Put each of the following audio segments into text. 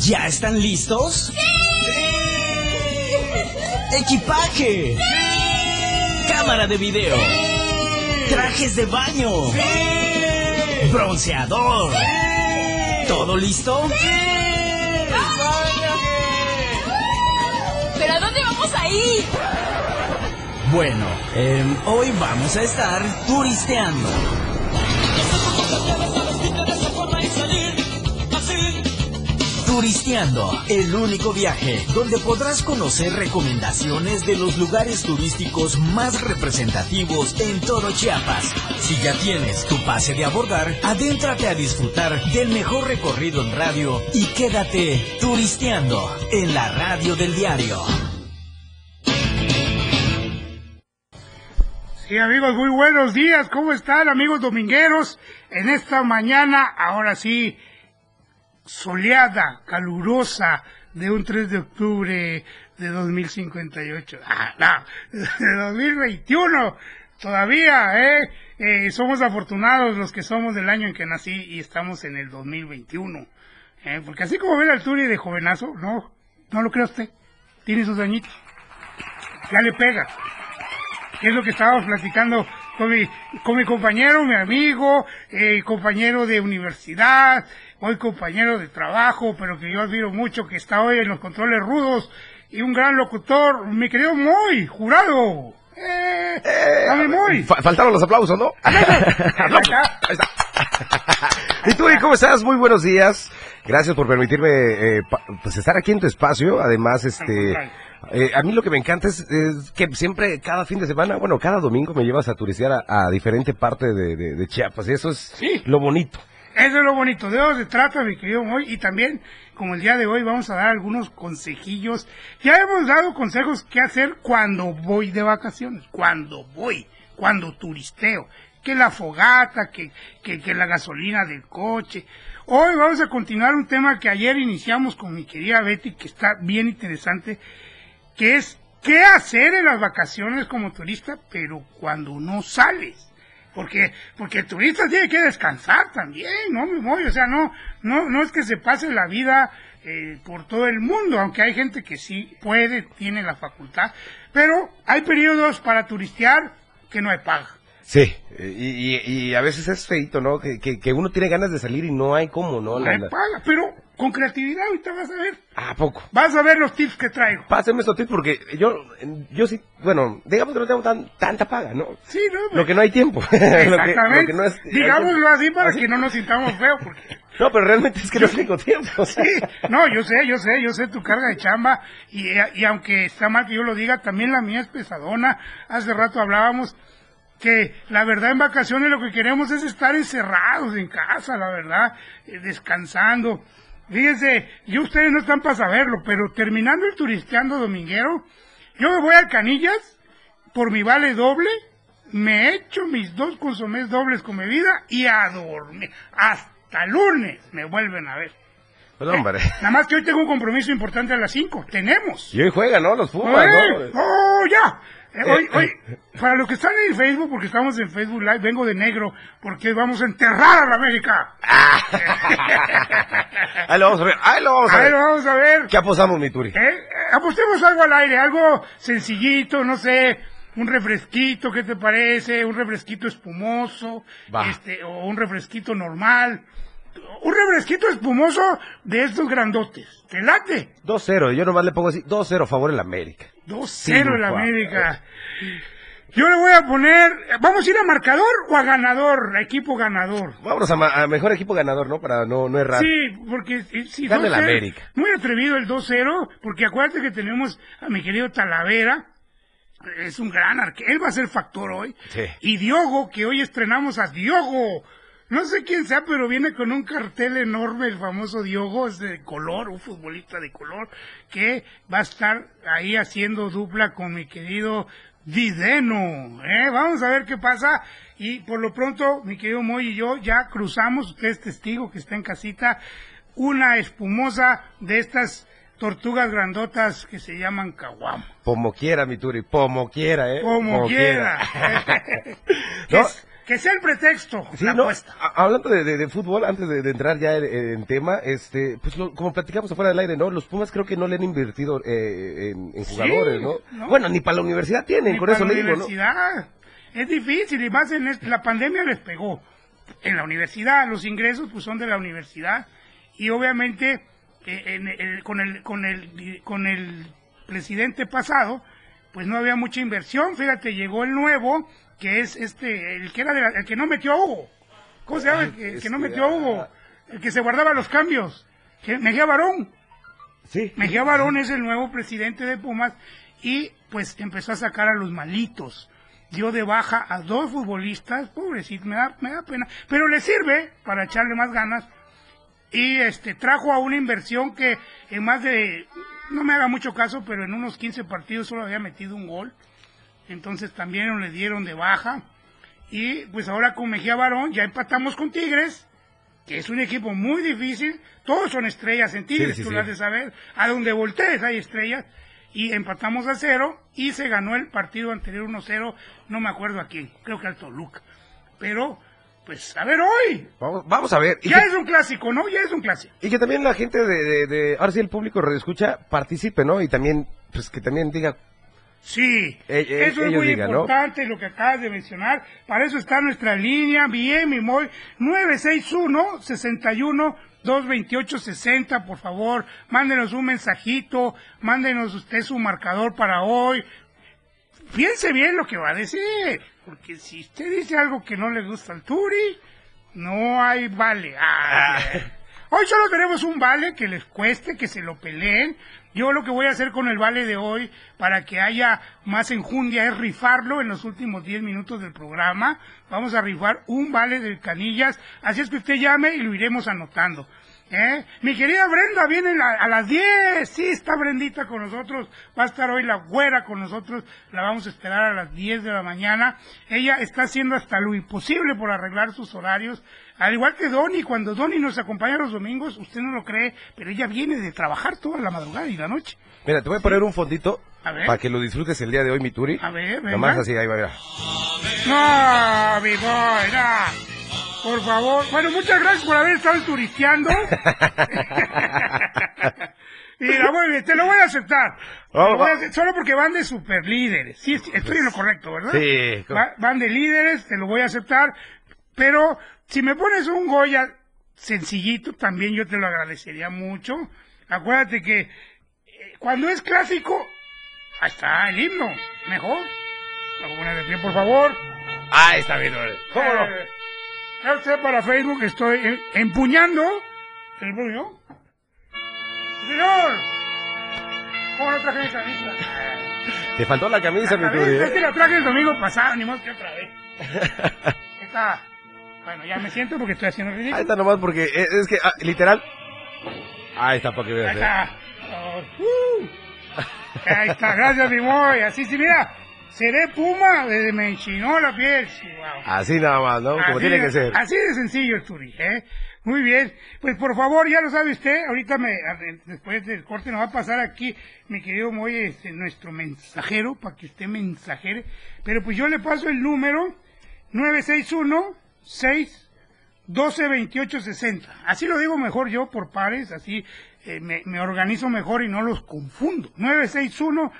¿Ya están listos? ¡Equipaje! ¡Cámara de video! ¡Trajes de baño! ¡Bronceador! ¿Todo listo? ¿Pero a dónde vamos a ir? Bueno, em, hoy vamos a estar turisteando. Turisteando, el único viaje donde podrás conocer recomendaciones de los lugares turísticos más representativos en todo Chiapas. Si ya tienes tu pase de abordar, adéntrate a disfrutar del mejor recorrido en radio y quédate turisteando en la radio del diario. Sí, amigos, muy buenos días. ¿Cómo están, amigos domingueros? En esta mañana, ahora sí, soleada, calurosa, de un 3 de octubre de 2058. Ah, no, de 2021. Todavía, ¿eh? ¿eh? Somos afortunados los que somos del año en que nací y estamos en el 2021. ¿eh? Porque así como ve al Turi de jovenazo, no, no lo cree usted. Tiene sus añitos. Ya le pega es lo que estábamos platicando con mi, con mi compañero, mi amigo, eh, compañero de universidad, hoy compañero de trabajo, pero que yo admiro mucho, que está hoy en los controles rudos, y un gran locutor, mi querido Moy, jurado. Eh, dame Moy. Fa- faltaron los aplausos, ¿no? Aplausos. Ahí está. ¿Y tú, cómo estás? Muy buenos días. Gracias por permitirme eh, pues estar aquí en tu espacio. Además, este, eh, a mí lo que me encanta es, es que siempre, cada fin de semana, bueno, cada domingo me llevas a turistear a, a diferente parte de, de- de Chiapas. Y eso es Sí. lo bonito. Eso es lo bonito, de eso se trata, mi querido Moy, y también, como el día de hoy, vamos a dar algunos consejillos. Ya hemos dado consejos qué hacer cuando voy de vacaciones, cuando voy, cuando turisteo, que la fogata, que, que, que la gasolina del coche. Hoy vamos a continuar un tema que ayer iniciamos con mi querida Betty, que está bien interesante, que es qué hacer en las vacaciones como turista, pero cuando no sales. Porque, porque el turista tiene que descansar también, ¿no? Mi Moy? O sea, no, no, no es que se pase la vida eh, por todo el mundo, aunque hay gente que sí puede, tiene la facultad, pero hay periodos para turistear que no hay paga. Sí, y, y- y a veces es feito, ¿no? Que, que, que uno tiene ganas de salir y no hay cómo, ¿no? No hay paga, pero con creatividad ahorita vas a ver. ¿A poco? Vas a ver los tips que traigo. Pásenme estos tips porque yo, yo sí, bueno, digamos que no tengo tan, tanta paga, ¿no? Sí, ¿no? Lo que no hay tiempo. Lo que- Exactamente. lo que no es- Digámoslo así para Así. que no nos sintamos feos, porque... No, pero realmente es que no tengo tiempo. o sea. Sí, no, yo sé, yo sé, yo sé tu carga de chamba y, y aunque está mal que yo lo diga, también la mía es pesadona. Hace rato hablábamos que la verdad en vacaciones lo que queremos es estar encerrados en casa, la verdad, eh, descansando. Fíjense, yo ustedes no están para saberlo, pero terminando el turisteando dominguero, yo me voy a Canillas por mi vale doble, me echo mis dos consomés dobles con bebida y a dormir. Hasta lunes me vuelven a ver. Pues, hombre. Nada más que hoy tengo un compromiso importante a las 5. Tenemos. Y hoy juegan, ¿no? Los Pumas. ¿no? ¡Oh, ya! Eh, hoy, hoy, para los que están en Facebook, porque estamos en Facebook Live, vengo de negro, porque vamos a enterrar a la América. Ahí lo vamos a ver, ahí lo vamos a Ahí ver. lo vamos a ver. ¿Qué apostamos, mi Turi? ¿Eh? Eh, Apostemos algo al aire, algo sencillito, no sé, un refresquito, ¿qué te parece? Un refresquito espumoso, Va. este, o un refresquito normal. Un refresquito espumoso de estos grandotes. ¿Te late? 2-0, yo nomás le pongo así, 2-0 favor el América. 2-0 en Triunfa. América. Yo le voy a poner, ¿vamos a ir a marcador o a ganador? A equipo ganador. Vámonos a, ma- a mejor equipo ganador, ¿no? Para no, no errar. Sí, porque si, Gana el 2-0, América. Muy atrevido el 2-0, porque acuérdate que tenemos a mi querido Talavera, es un gran arquero, él va a ser factor hoy. Sí. Y Diogo, que hoy estrenamos a Diogo. No sé quién sea, pero viene con un cartel enorme, el famoso Diogo, es de color, un futbolista de color, que va a estar ahí haciendo dupla con mi querido Videno. ¿eh? Vamos a ver qué pasa. Y por lo pronto, mi querido Moy y yo ya cruzamos, usted es testigo que está en casita, una espumosa de estas tortugas grandotas que se llaman caguamo. Como quiera, mi Turi, como quiera, ¿eh? Como quiera. ¿No? Es- que sea el pretexto, Sí, la no, apuesta. hablando de, de- de fútbol, antes de, de entrar ya en, en tema, este, pues lo- como platicamos afuera del aire, ¿no? Los Pumas creo que no le han invertido eh, en, en jugadores, ¿no? ¿no? Bueno, ni para la universidad tienen, Ni con para eso la le digo, ¿no? universidad. Es difícil, y más en este- la pandemia les pegó. En la universidad, los ingresos pues son de la universidad. Y obviamente, eh, en el- con, el, con, el, con el presidente pasado, pues no había mucha inversión. Fíjate, llegó el nuevo, que es este, el que era de la- el que no metió a Hugo. ¿Cómo se llama? El que, el que no Este, metió a Hugo. El que se guardaba los cambios. Que, Mejía Barón. Sí. Mejía Barón es el nuevo presidente de Pumas y pues empezó a sacar a los malitos. Dio de baja a dos futbolistas, pobrecito, me da, me da pena, pero le sirve para echarle más ganas y este trajo a una inversión que en más de, no me haga mucho caso, pero en unos 15 partidos solo había metido un gol. Entonces también le dieron de baja. Y pues ahora con Mejía Barón ya empatamos con Tigres, que es un equipo muy difícil. Todos son estrellas en Tigres, Sí, sí, tú sí. lo has de saber. A donde voltees hay estrellas. Y empatamos a cero y se ganó el partido anterior 1-0, no me acuerdo a quién, creo que al Toluca. Pero, pues, a ver hoy. Vamos, vamos a ver. Ya que, es un clásico, ¿no? Ya es un clásico. y que también la gente de, de, de- ahora sí el público escucha, participe, ¿no? Y también, pues que también diga, Sí, Eh, eh, eso es muy digan, ¿no? importante lo que acabas de mencionar. Para eso está nuestra línea, bien, mi Moy, 961 61 228 60, por favor, mándenos un mensajito, mándenos usted su marcador para hoy. Piense bien lo que va a decir, porque si usted dice algo que no le gusta al Turi, no hay vale. Ah, Hoy solo tenemos un vale que les cueste, que se lo peleen. Yo lo que voy a hacer con el vale de hoy, para que haya más enjundia, es rifarlo en los últimos 10 minutos del programa. Vamos a rifar un vale del Canillas. Así es que usted llame y lo iremos anotando. ¿Eh? Mi querida Brenda viene a las 10. Sí, está Brendita con nosotros. Va a estar hoy la güera con nosotros. La vamos a esperar a las 10 de la mañana. Ella está haciendo hasta lo imposible por arreglar sus horarios. Al igual que Donny, cuando Donny nos acompaña los domingos, usted no lo cree, pero ella viene de trabajar toda la madrugada y la noche. mira, te voy a poner un fondito A ver. para que lo disfrutes el día de hoy, mi Turi. A ver, venga. Nomás así, ahí va, mira. No, mi boy, no. Por favor. Bueno, muchas gracias por haber estado turisteando. Mira, muy bien, te lo voy a aceptar. Voy a Solo porque van de super líderes. Sí, sí, estoy en lo correcto, ¿verdad? Sí. Va- van de líderes, te lo voy a aceptar. Pero si me pones un Goya sencillito, también yo te lo agradecería mucho. Acuérdate que eh, cuando es clásico, ahí está el himno. Mejor. Lo voy a poner de pie, por favor. Ah, está bien. ¿Cómo no? Eh, ya usted para Facebook estoy eh, empuñando el puño. Señor, ¿cómo no traje mi camisa? Te faltó la camisa, mi camisa, Es que ¿eh? la traje el domingo pasado, ni más que otra vez. Está. Bueno, ya me siento porque estoy haciendo Ahí ridículo. está nomás porque es, es que, ah, literal. Ahí está, para que Ahí veas. ¿eh? está. Oh, uh. Ahí está, gracias, mi boy. Así sí, mira, seré puma desde me enchinó la piel. Así nada más, ¿no? Como Así tiene que ser. Así de sencillo Turi, ¿eh? Muy bien. Pues por favor, ya lo sabe usted, ahorita me, después del corte nos va a pasar aquí mi querido Moy, este, nuestro mensajero, para que usted mensajere. Pero pues yo le paso el número 961 6 12 28 60. Así lo digo mejor yo por pares, así eh, me, me organizo mejor y no los confundo. 961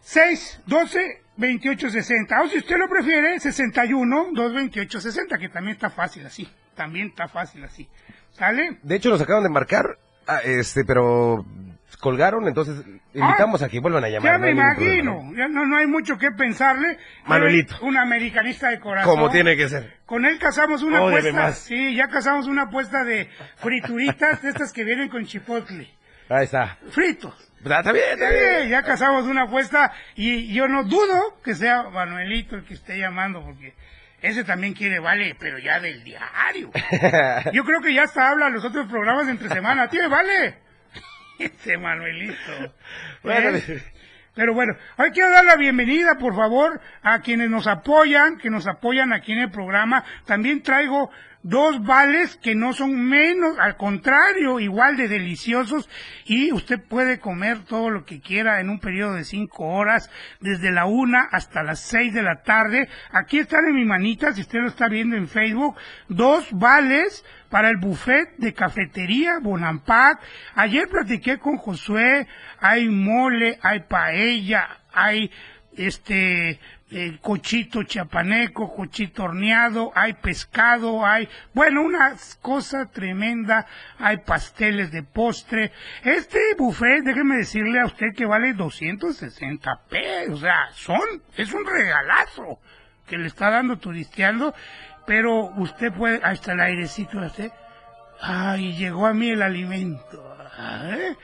6, 12, 28, 60. O si usted lo prefiere, 61, 2, 28, 60, que también está fácil así. También está fácil así. ¿Sale? De hecho, nos acaban de marcar, ah, este, pero colgaron, entonces invitamos a que vuelvan a llamar. Ya me imagino. Ya no, no hay mucho que pensarle. Manuelito. Un americanista de corazón. Como tiene que ser. Con él casamos una apuesta. Sí, ya casamos una apuesta de frituritas, de estas que vienen con chipotle. Ahí está. Fritos. Ah, Está bien, está bien. Ya casamos una apuesta y yo no dudo que sea Manuelito el que esté llamando porque ese también quiere vale, pero ya del diario. Yo creo que ya hasta habla los otros programas de entre semana. ¿Tiene vale? Ese Manuelito. Bueno, ¿Eh? Pero bueno, hoy quiero dar la bienvenida, por favor, a quienes nos apoyan, que nos apoyan aquí en el programa. También traigo dos vales que no son menos, al contrario, igual de deliciosos y usted puede comer todo lo que quiera en un periodo de cinco horas, desde la una hasta las seis de la tarde. Aquí están en mi manita, si usted lo está viendo en Facebook, dos vales para el buffet de cafetería Bonampak. Ayer platiqué con Josué, hay mole, hay paella, hay este eh, cochito chapaneco, cochito horneado, hay pescado, hay, bueno, una cosa tremenda, hay pasteles de postre. Este buffet, déjeme decirle a usted que vale 260 pesos, o sea, son, es un regalazo que le está dando turisteando, pero usted puede, ahí está el airecito, ¿eh? ay, llegó a mí el alimento, ¿eh?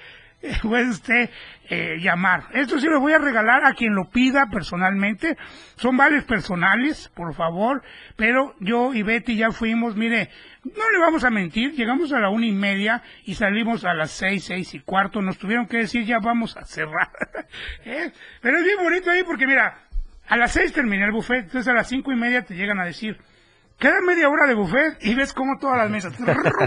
puede usted eh, llamar. Esto sí lo voy a regalar a quien lo pida personalmente. Son vales personales, por favor. Pero yo y Betty ya fuimos, mire, no le vamos a mentir, llegamos a la una y media y salimos a las seis, seis y cuarto. Nos tuvieron que decir ya vamos a cerrar. ¿Eh? Pero es bien bonito ahí porque mira, a las seis terminé el buffet, entonces a las cinco y media te llegan a decir, Queda media hora de buffet y ves como todas las mesas,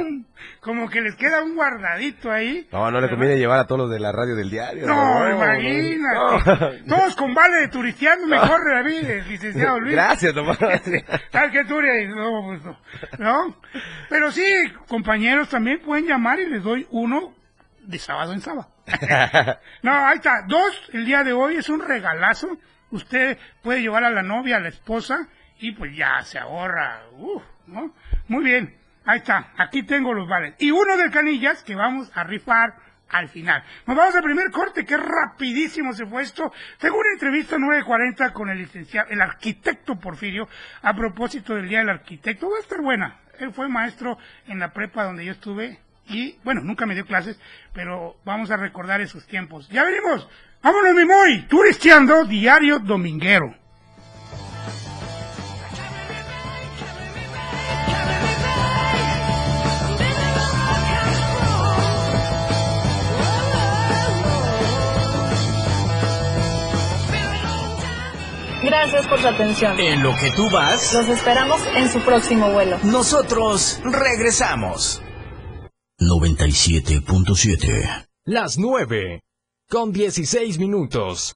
como que les queda un guardadito ahí. No, no le conviene llevar a todos los de la radio del diario. No, imagínate. Todos con vale de turisteando, mejor David, licenciado Luis. Gracias, Tomás. Tal que tú no, pues no, no. Pero sí, compañeros también pueden llamar y les doy uno de sábado en sábado. no, ahí está. Dos, el día de hoy es un regalazo. Usted puede llevar a la novia, a la esposa y pues ya se ahorra. ¿no? Muy bien, ahí está, aquí tengo los vales. Y uno de canillas que vamos a rifar al final. Nos vamos al primer corte, que rapidísimo se fue esto. Tengo una entrevista 9.40 con el licenciado, el arquitecto Porfirio, a propósito del Día del Arquitecto. Va a estar buena. Él fue maestro en la prepa donde yo estuve y, bueno, nunca me dio clases, pero vamos a recordar esos tiempos. Ya venimos. Vámonos, mi muy, turisteando, diario dominguero. Gracias por su atención. En lo que tú vas, los esperamos en su próximo vuelo. Nosotros regresamos. 97.7. Las 9. Con 16 minutos.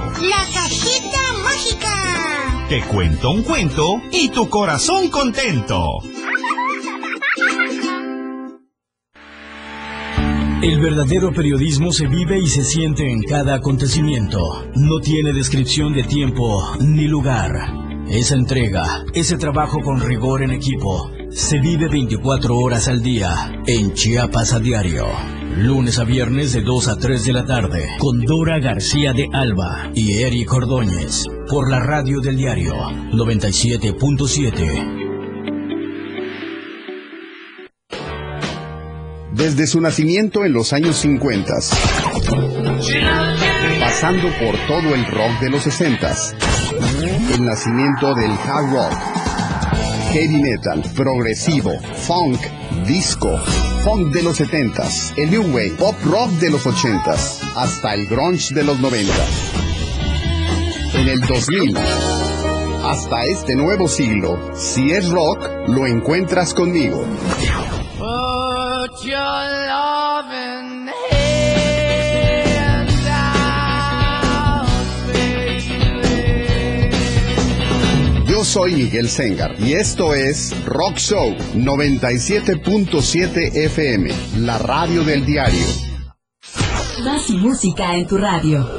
La cajita mágica. Te cuento un cuento y tu corazón contento. El verdadero periodismo se vive y se siente en cada acontecimiento. No tiene descripción de tiempo ni lugar. Esa entrega, ese trabajo con rigor en equipo, se vive 24 horas al día en Chiapas a diario. Lunes a viernes de 2 a 3 de la tarde, con Dora García de Alba y Eric Ordóñez, por la radio del diario 97.7. Desde su nacimiento en los años 50, pasando por todo el rock de los 60, el nacimiento del hard rock, heavy metal, progresivo, funk, disco, funk de los 70s, el new wave, pop rock de los 80s, hasta el grunge de los 90. En el 2000, hasta este nuevo siglo, si es rock, lo encuentras conmigo. Soy Miguel Sengar y esto es Rock Show 97.7 FM, la radio del diario. Más música en tu radio.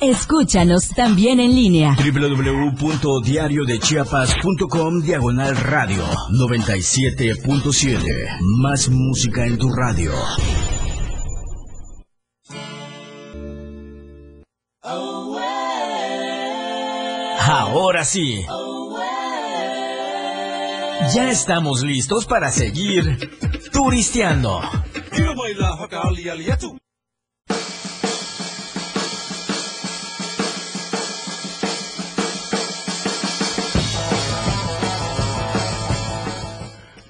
Escúchanos también en línea. www.diariodechiapas.com Diagonal Radio 97.7. Más música en tu radio. Ahora sí. Ya estamos listos para seguir turisteando.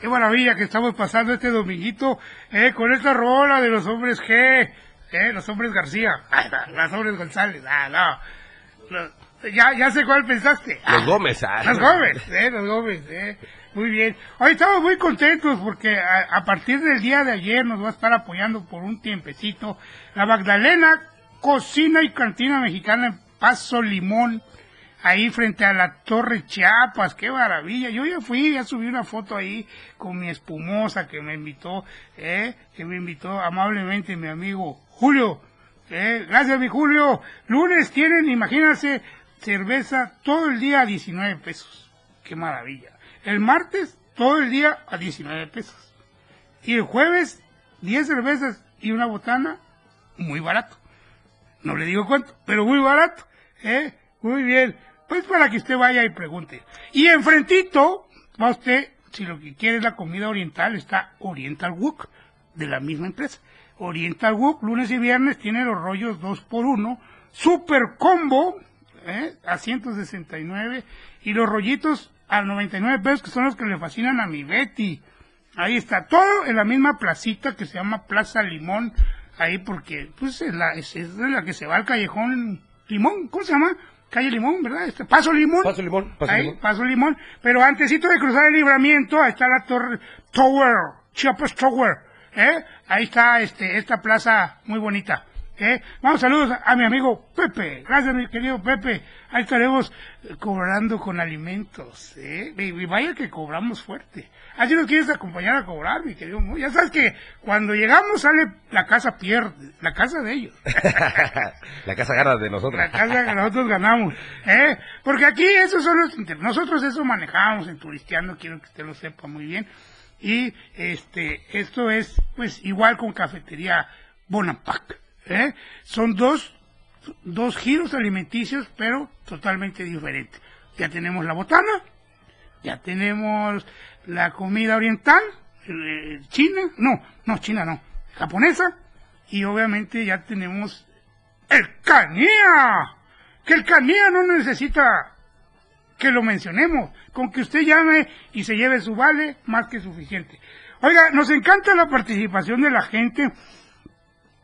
Qué maravilla que estamos pasando este dominguito eh, con esta rola de los hombres G, eh, los hombres García, los hombres González, ah, no. Los- ya, ya sé cuál pensaste. Los Ah, Gómez, ah. Los Gómez, eh, los Gómez, eh. Muy bien. Hoy estamos muy contentos porque a, partir del día de ayer nos va a estar apoyando por un tiempecito la Magdalena Cocina y Cantina Mexicana en Paso Limón, ahí frente a la Torre Chiapas. ¡Qué maravilla! Yo ya fui, ya subí una foto ahí con mi espumosa que me invitó, eh, que me invitó amablemente mi amigo Julio. Eh, gracias, mi Julio. Lunes tienen, imagínense, cerveza todo el día a 19 pesos. ¡Qué maravilla! El martes, todo el día a 19 pesos. Y el jueves, 10 cervezas y una botana, muy barato. No le digo cuánto, pero muy barato. ¿eh? Muy bien. Pues para que usted vaya y pregunte. Y enfrentito, va usted, si lo que quiere es la comida oriental, está Oriental Wok, de la misma empresa. Oriental Wok, lunes y viernes, tiene los rollos 2 por 1 super combo, ¿eh? a 169, y los rollitos a 99 pesos, que son los que le fascinan a mi Betty. Ahí está, todo en la misma placita que se llama Plaza Limón, ahí porque, pues, es la, es, es de la que se va al callejón Limón, ¿cómo se llama? Calle Limón, ¿verdad? Este, Paso Limón. Paso Limón, Paso Ahí, Limón. Paso Limón. Pero antesito de cruzar el libramiento, ahí está la torre Tower, Chiapas Tower, ¿eh? Ahí está, este, esta plaza muy bonita. ¿Eh? Vamos, saludos a, mi amigo Pepe. Gracias, mi querido Pepe. Ahí estaremos eh, cobrando con alimentos, ¿eh? Y, vaya que cobramos fuerte. Así nos quieres acompañar a cobrar, mi querido. Ya sabes que cuando llegamos sale la casa pierde, la casa de ellos. La casa gana de nosotros. La casa que nosotros ganamos, ¿eh? Porque aquí esos son los nosotros eso manejamos en turisteando, quiero que usted lo sepa muy bien. Y este, esto es pues igual con cafetería Bonapac, ¿eh? Son dos, dos giros alimenticios, pero totalmente diferentes. Ya tenemos la botana, ya tenemos la comida oriental, china, no, no, china no, japonesa, y obviamente ya tenemos el canía, que el canía no necesita que lo mencionemos, con que usted llame y se lleve su vale, más que suficiente. Oiga, nos encanta la participación de la gente,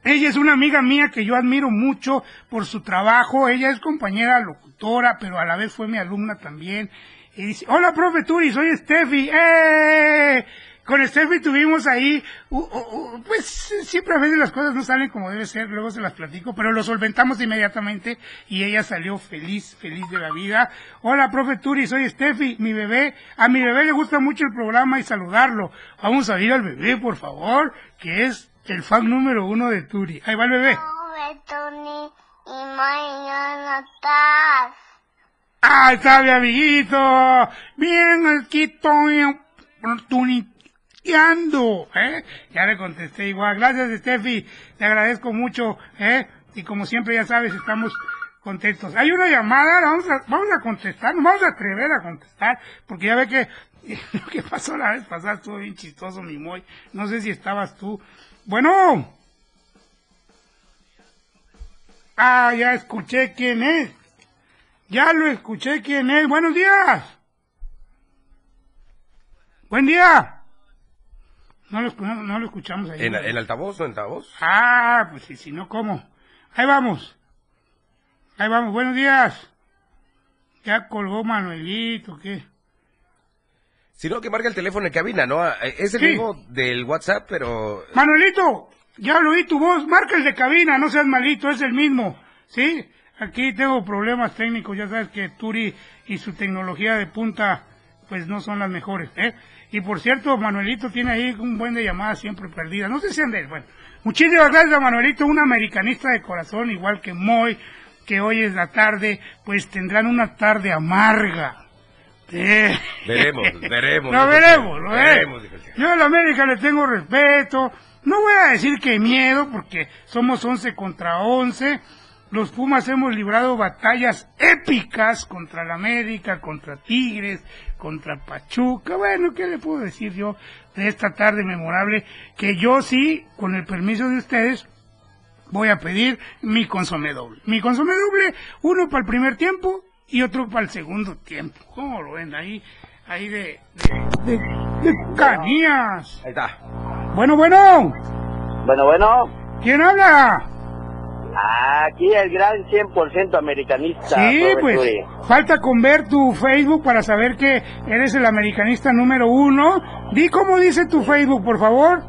ella es una amiga mía que yo admiro mucho por su trabajo. Ella es compañera locutora, pero a la vez fue mi alumna también. Y dice, hola, profe Turi, soy Steffi. ¡Eh! Con Steffi tuvimos ahí, pues siempre a veces las cosas no salen como debe ser, luego se las platico, pero lo solventamos inmediatamente y ella salió feliz, feliz de la vida. Hola, profe Turi, soy Steffi, mi bebé. A mi bebé le gusta mucho el programa y saludarlo. Vamos a ir al bebé, por favor, que es el fan número uno de Turi. Ahí va el bebé. Tony y mañana estás. ¡Ah, está mi amiguito! Bien, aquí estoy tuniqueando, ¿eh? Ya le contesté igual. Gracias, Steffi. Te agradezco mucho, ¿eh? Y como siempre, ya sabes, estamos contentos. Hay una llamada, la vamos a, vamos a contestar, nos vamos a atrever a contestar, porque ya ve que lo que pasó la vez pasada estuvo bien chistoso, mi moy. No sé si estabas tú. Bueno. Ah, ya escuché quién es. Ya lo escuché quién es. Buenos días. Buen día. No lo, no, no lo escuchamos ahí. ¿En, en altavoz o en altavoz? Ah, pues sí, si no, ¿cómo? Ahí vamos. Ahí vamos. Buenos días. Ya colgó Manuelito, ¿qué? Sino que marca el teléfono en cabina, ¿no? Eh, Es el Sí. mismo del WhatsApp, pero... Manuelito, ya lo oí tu voz. Marca el de cabina, no seas malito, es el mismo. ¿Sí? Aquí tengo problemas técnicos, ya sabes que Turi y su tecnología de punta, pues no son las mejores, ¿eh? Y por cierto, Manuelito tiene ahí un buen de llamadas siempre perdidas. No sé si ande, bueno. Muchísimas gracias a Manuelito, un americanista de corazón, igual que Moy, que hoy es la tarde, pues tendrán una tarde amarga. Eh. Veremos, veremos. Lo veremos, lo Veremos. Yo a la América le tengo respeto. No voy a decir que miedo, porque somos 11 contra 11. los Pumas hemos librado batallas épicas contra la América, contra Tigres, contra Pachuca. Bueno, ¿qué le puedo decir yo de esta tarde memorable? Que yo sí, con el permiso de ustedes, voy a pedir mi consomé doble. Mi consomé doble, uno para el primer tiempo y otro para el segundo tiempo. ¿Cómo lo ven? Ahí, ahí de, de, de, de canías. Ahí está. Bueno, bueno. Bueno, bueno. ¿Quién habla? Aquí el gran 100% americanista. Sí, pues falta con ver tu Facebook para saber que eres el americanista número uno. Di cómo dice tu Facebook, por favor.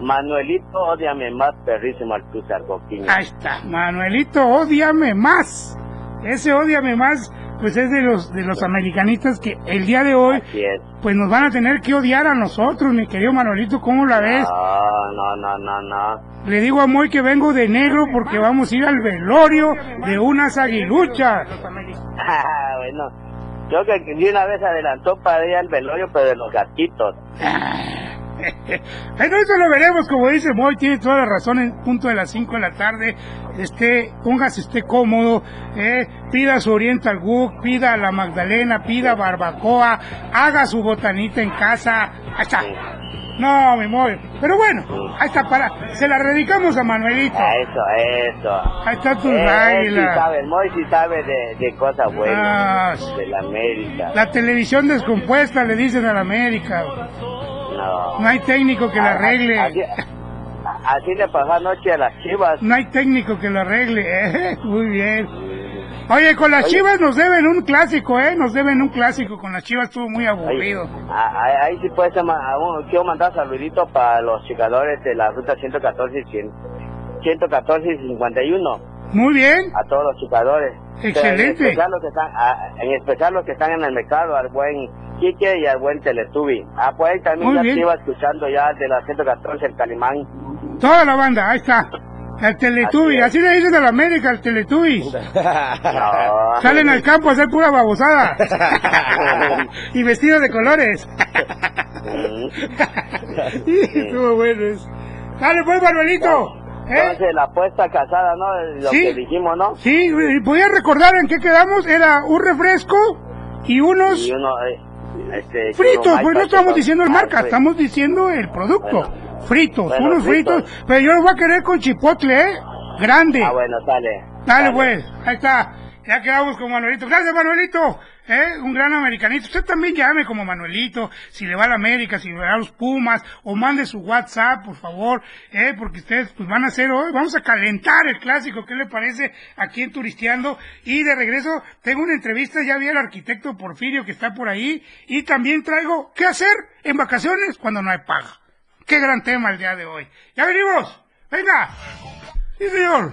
Manuelito, odiame más, perrísimo Alcúzar Coquiño. Ahí está, Manuelito, odiame más. Ese odiame más, pues es de los de los americanistas que el día de hoy, pues nos van a tener que odiar a nosotros, mi querido Manuelito, ¿cómo la ves? No, no, no, no, no. Le digo a Moy que vengo de negro porque vamos a ir al velorio de unas aguiluchas. Ah, bueno, creo que de una vez adelantó para ir al velorio, pero de los gatitos. Bueno, eso lo veremos, como dice Moy, tiene toda la razón, en punto de las 5 de la tarde, esté, póngase esté cómodo, eh, pida su Oriental Book, pida la Magdalena, pida barbacoa, haga su botanita en casa, ahí está. No, mi Moy, pero bueno, ahí está, para, se la dedicamos a Manuelito. Ah, Eso, eso. Ahí está tu Eh, él sí águila. sabe, el Moy sí sabe de, de cosas Ah, buenas, de la América. La televisión descompuesta, le dicen a la América. No. No hay técnico que la arregle. Así, así le pasó anoche a las chivas. No hay técnico que lo arregle. ¿eh? Muy bien. Oye, con las Oye. chivas nos deben un clásico, ¿eh? Nos deben un clásico. Con las chivas estuvo muy aburrido. Ah, Ahí, ahí sí puede ser, quiero mandar saluditos para los chicadores de la ruta 114 y 100 114 y 51. Muy bien. A todos los chicadores. Excelente. En especial los que están, en especial los que están en el mercado, al buen Quique y al buen Teletubi. Ah, pues ahí también Muy ya bien. te iba escuchando ya de la 114 el Calimán. Toda la banda, ahí está. El Teletubby, así le dicen a la América, el Teletubby. No. Salen al campo a hacer pura babosada. y vestidos de colores. Estuvo bueno eso. Dale pues, Manuelito. ¿Eh? Entonces la apuesta casada, ¿no? Lo Sí. que dijimos, ¿no? Sí, voy a recordar en qué quedamos. Era un refresco y unos Y uno, eh, este, fritos. Pues no estamos diciendo el marca, estamos diciendo el producto. Bueno. fritos, Bueno, unos fritos. fritos. Pero yo lo voy a querer con chipotle, ¿eh? Grande. Ah, bueno, sale. Dale, pues, ahí está. Ya quedamos con Manuelito. Gracias, Manuelito. ¿Eh? Un gran americanito. Usted también llame como Manuelito, si le va a la América, si le va a los Pumas, o mande su WhatsApp, por favor, ¿eh? Porque ustedes pues van a hacer hoy, vamos a calentar el clásico, ¿qué le parece? Aquí en Turisteando. Y de regreso, tengo una entrevista, ya vi al arquitecto Porfirio que está por ahí, y también traigo, ¿qué hacer en vacaciones cuando no hay paga? Qué gran tema el día de hoy. Ya venimos. Venga. Sí, señor.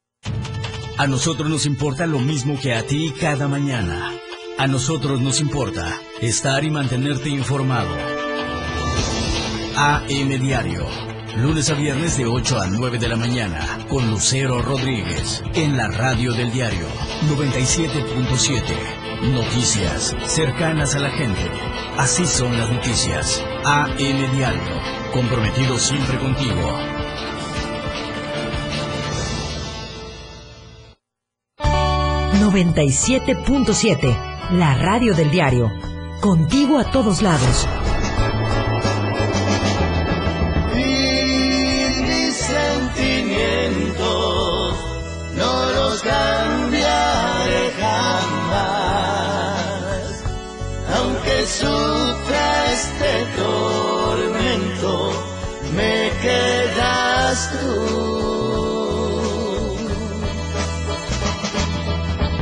A nosotros nos importa lo mismo que a ti cada mañana. A nosotros nos importa estar y mantenerte informado. AM Diario. Lunes a viernes de 8 a 9 de la mañana con Lucero Rodríguez en la radio del diario 97.7. Noticias cercanas a la gente. Así son las noticias. AM Diario. Comprometido siempre contigo. 97.7, la radio del diario. Contigo a todos lados. Y mis sentimientos no los cambiaré jamás. Aunque sufra este tormento, me quedas tú.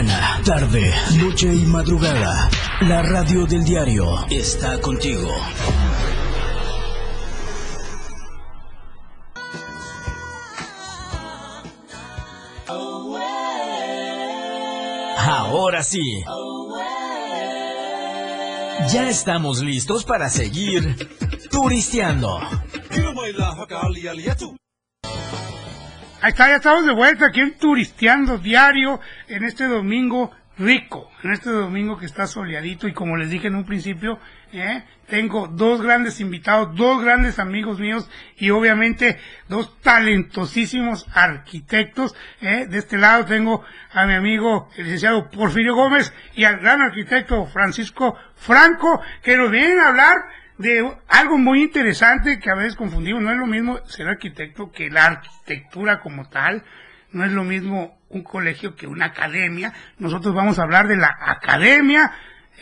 Tarde, noche y madrugada. La radio del diario está contigo. Ahora sí. Ya estamos listos para seguir turisteando. Ahí está, ya estamos de vuelta aquí en Turisteando Diario en este domingo rico, en este domingo que está soleadito y como les dije en un principio, ¿eh? tengo dos grandes invitados, dos grandes amigos míos y obviamente dos talentosísimos arquitectos. ¿eh? De este lado tengo a mi amigo el licenciado Porfirio Gómez y al gran arquitecto Francisco Franco que nos vienen a hablar de algo muy interesante que a veces confundimos. No es lo mismo ser arquitecto que la arquitectura como tal. No es lo mismo un colegio que una academia. Nosotros vamos a hablar de la Academia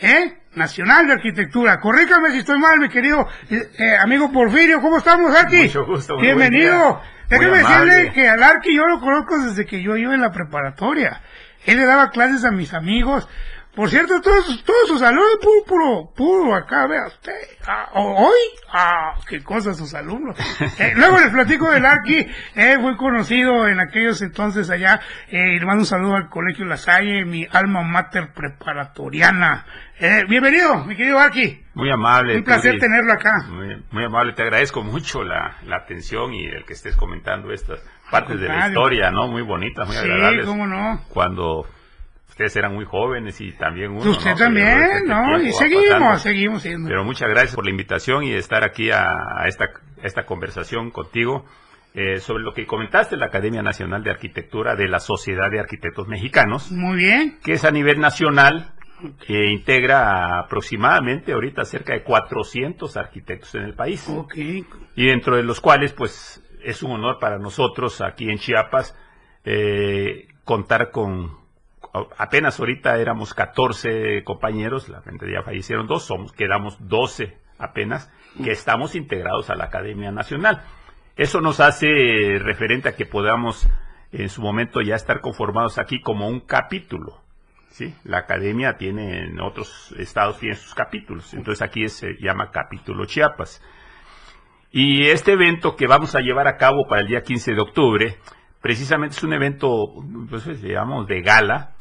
¿eh? Nacional de Arquitectura. Corríjame si estoy mal, mi querido eh, amigo Porfirio. ¿Cómo estamos, Arqui? Mucho gusto. Bienvenido. Déjeme decirle que al Arqui yo lo conozco desde que yo iba en la preparatoria. Él le daba clases a mis amigos. Por cierto, todos sus, todos sus alumnos, puro, puro, puro, acá, vea usted. Ah, hoy, ah, qué cosas sus alumnos. Eh, luego les platico del Arqui, eh, muy conocido en aquellos entonces allá. Eh, y le mando un saludo al Colegio La Salle, mi alma mater preparatoriana. Eh, bienvenido, mi querido Arqui. Muy amable. Un placer Turi. tenerlo acá. Muy, muy amable, te agradezco mucho la, la atención y el que estés comentando estas partes de la historia, ¿no? Muy bonitas, muy Sí, agradables. cómo no. Cuando ustedes eran muy jóvenes y también uno. Usted también, este ¿no? Y seguimos, pasando. seguimos siendo. Pero muchas gracias por la invitación y estar aquí a, a esta, a esta conversación contigo eh, sobre lo que comentaste, la Academia Nacional de Arquitectura de la Sociedad de Arquitectos Mexicanos. Muy bien. que es a nivel nacional, que integra aproximadamente ahorita cerca de 400 arquitectos en el país. Ok. Y dentro de los cuales, pues, es un honor para nosotros aquí en Chiapas eh, contar con, apenas ahorita éramos 14 compañeros, la gente ya fallecieron dos, somos, quedamos 12 apenas, que estamos integrados a la Academia Nacional. Eso nos hace referente a que podamos en su momento ya estar conformados aquí como un capítulo. ¿sí? La academia tiene, en otros estados tiene sus capítulos, entonces aquí se llama capítulo Chiapas. Y este evento que vamos a llevar a cabo para el día 15 de octubre, precisamente es un evento, pues digamos, de gala,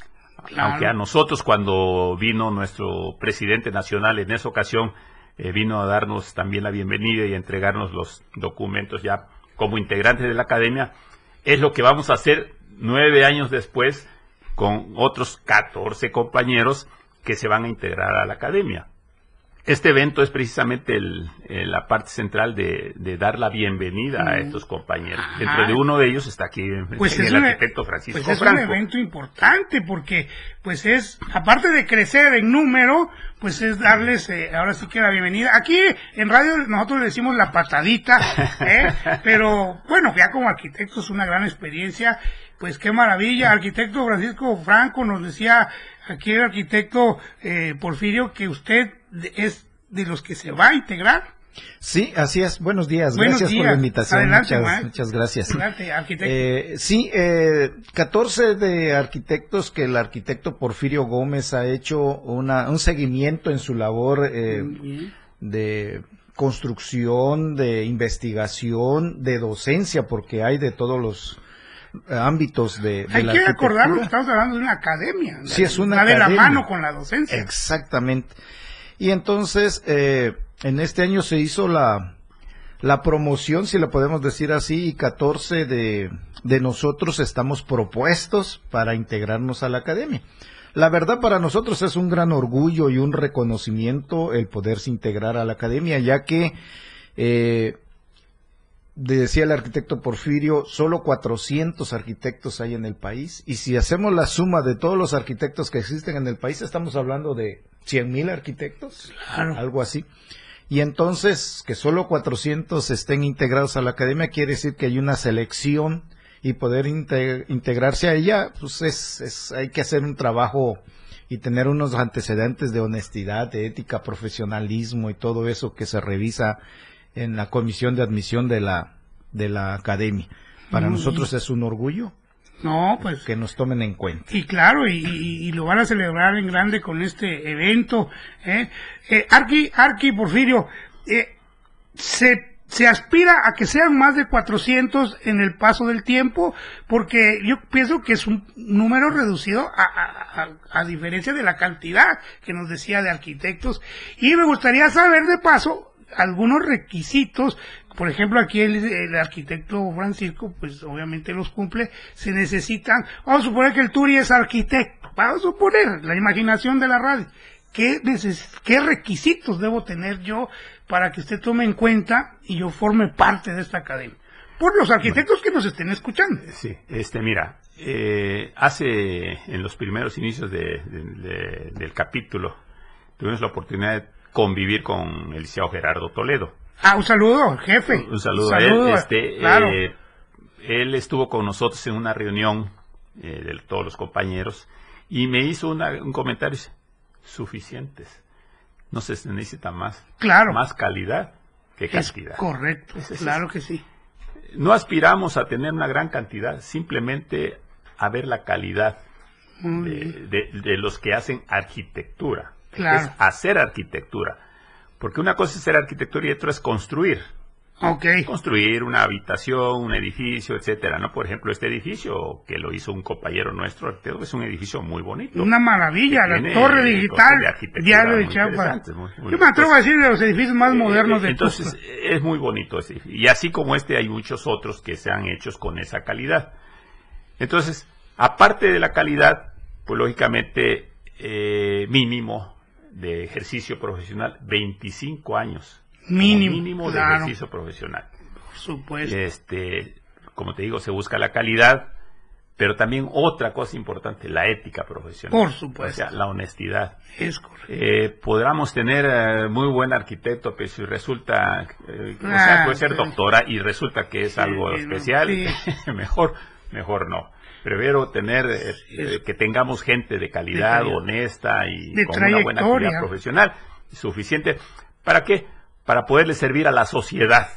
Claro. aunque a nosotros cuando vino nuestro presidente nacional en esa ocasión, eh, vino a darnos también la bienvenida y a entregarnos los documentos ya como integrantes de la academia, es lo que vamos a hacer nueve años después con otros 14 compañeros que se van a integrar a la academia. Este evento es precisamente el- eh, la parte central de, de dar la bienvenida a estos compañeros. Ajá. Dentro de uno de ellos está aquí Pues el es, un, arquitecto Francisco pues es un evento importante porque pues es, aparte de crecer en número, pues es darles eh, ahora sí que la bienvenida. Aquí en radio nosotros le decimos la patadita, ¿eh? pero bueno, ya como arquitecto es una gran experiencia, pues qué maravilla. Arquitecto Francisco Franco nos decía aquí el arquitecto eh, Porfirio que usted es de los que se va a integrar. Sí, así es. Buenos días. Buenos gracias por días. la invitación. Adelante, muchas, gracias. Adelante, arquitecto. Eh, sí, eh, 14 de arquitectos que el arquitecto Porfirio Gómez ha hecho una, un seguimiento en su labor eh, de construcción, de investigación, de docencia, porque hay de todos los ámbitos de, de Hay la que que estamos hablando de una academia. Sí, es una Va de la academia. mano con la docencia. Exactamente. Y entonces, eh, en este año se hizo la, la promoción, si lo podemos decir así, y 14 de, de nosotros estamos propuestos para integrarnos a la academia. La verdad para nosotros es un gran orgullo y un reconocimiento el poderse integrar a la academia, ya que, eh, decía el arquitecto Porfirio, solo 400 arquitectos hay en el país, y si hacemos la suma de todos los arquitectos que existen en el país, estamos hablando de 100 mil arquitectos, algo así. Y entonces, que solo 400 estén integrados a la academia quiere decir que hay una selección y poder inte- integrarse a ella, pues es, es- hay que hacer un trabajo y tener unos antecedentes de honestidad, de ética, profesionalismo y todo eso que se revisa en la comisión de admisión de la, de la academia. Para Muy nosotros es un orgullo No, pues. que nos tomen en cuenta. Y claro, y, y- y lo van a celebrar en grande con este evento. ¿eh? Eh, Arqui, Arqui Porfirio, eh, se, se aspira a que sean más de 400 en el paso del tiempo, porque yo pienso que es un número reducido a, a- a- a diferencia de la cantidad que nos decía de arquitectos. Y me gustaría saber de paso algunos requisitos por ejemplo, aquí el, arquitecto Francisco, pues obviamente los cumple, se necesitan, vamos a suponer que el Turi es arquitecto, vamos a suponer, la imaginación de la radio, ¿qué, qué requisitos debo tener yo para que usted tome en cuenta y yo forme parte de esta academia? Por los arquitectos que nos estén escuchando. Sí, este, mira, eh, hace en los primeros inicios de- del capítulo tuvimos la oportunidad de convivir con el licenciado Gerardo Toledo. Ah, un saludo, jefe. Un saludo, Saludo, a él. Este, claro. eh, él estuvo con nosotros en una reunión eh, de todos los compañeros y me hizo una- un comentario. Suficientes. No se necesita más. Claro. Más calidad que Es cantidad. correcto, claro que sí. No aspiramos a tener una gran cantidad, simplemente a ver la calidad de los que hacen arquitectura. Claro. Es hacer arquitectura. Porque una cosa es hacer arquitectura y otra es construir. Ok. Construir una habitación, un edificio, etcétera, ¿no? Por ejemplo, este edificio que lo hizo un compañero nuestro, arquitecto, es un edificio muy bonito. Una maravilla, la torre digital, de diario de Chiapas. Yo me atrevo a decir de los edificios más modernos de entonces, es muy bonito ese edificio. Y así como este, hay muchos otros que se han hechos con esa calidad. Entonces, aparte de la calidad, pues lógicamente, eh, mínimo de ejercicio profesional, 25 años. Mínimo, Mínimo de ejercicio profesional. Por supuesto. Este, como te digo, se busca la calidad, pero también otra cosa importante, la ética profesional. Por supuesto. O sea, la honestidad. Es correcto. Eh, podríamos tener eh, muy buen arquitecto, pero si resulta, eh, o Ah, sea, puede ser doctora y resulta que es algo especial, sí. mejor, mejor no. Prefiero tener, eh, eh, que tengamos gente de calidad, De honesta y De con una buena actividad profesional suficiente. ¿Para qué? Para poderle servir a la sociedad.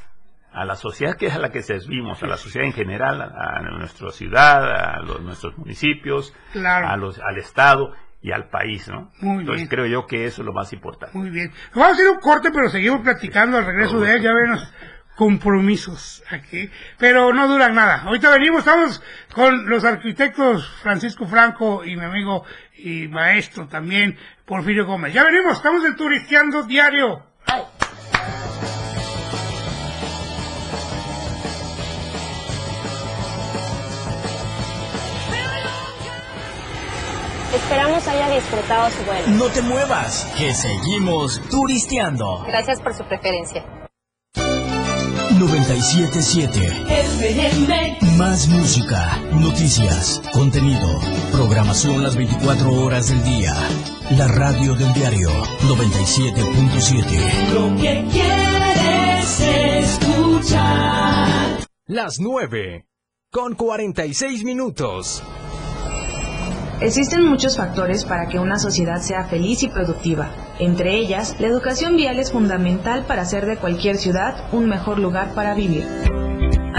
A la sociedad que es a la que servimos, a la sociedad en general, a, a nuestra ciudad, a los- nuestros municipios, Claro. a los, al Estado y al país, ¿no? Muy Entonces bien. creo yo que eso es lo más importante. Muy bien. Vamos a hacer un corte, pero seguimos platicando al regreso de él. Ya ven los compromisos aquí. Pero no duran nada. Ahorita venimos, estamos con los arquitectos Francisco Franco y mi amigo y maestro también, Porfirio Gómez. Ya venimos, estamos en Turisteando Diario. Esperamos haya disfrutado su vuelo. No te muevas, que seguimos turisteando. Gracias por su preferencia. 977 Más música, noticias, contenido, programación las 24 horas del día. La radio del diario 97.7. Lo que quieres escuchar. Las 9. Con 46 minutos. Existen muchos factores para que una sociedad sea feliz y productiva. Entre ellas, la educación vial es fundamental para hacer de cualquier ciudad un mejor lugar para vivir.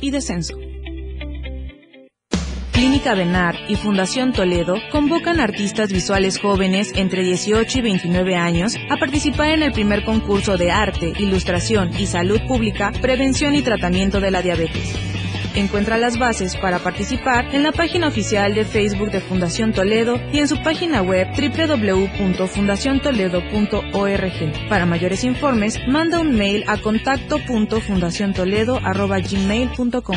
y descenso. Clínica Benar y Fundación Toledo convocan artistas visuales jóvenes entre 18 y 29 años a participar en el primer concurso de arte, ilustración y salud pública, prevención y tratamiento de la diabetes. Encuentra las bases para participar en la página oficial de Facebook de Fundación Toledo y en su página web www.fundaciontoledo.org. Para mayores informes, manda un mail a contacto.fundaciontoledo.gmail.com.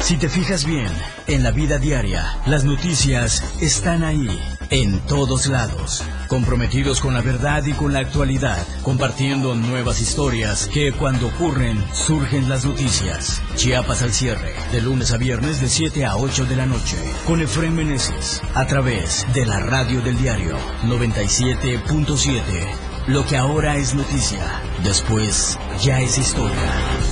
Si te fijas bien, en la vida diaria, las noticias están ahí, en todos lados, comprometidos con la verdad y con la actualidad, compartiendo nuevas historias que cuando ocurren surgen las noticias. Chiapas al cierre, de lunes a viernes de 7 a 8 de la noche, con Efraín Meneses, a través de la radio del diario 97.7. Lo que ahora es noticia, después ya es historia.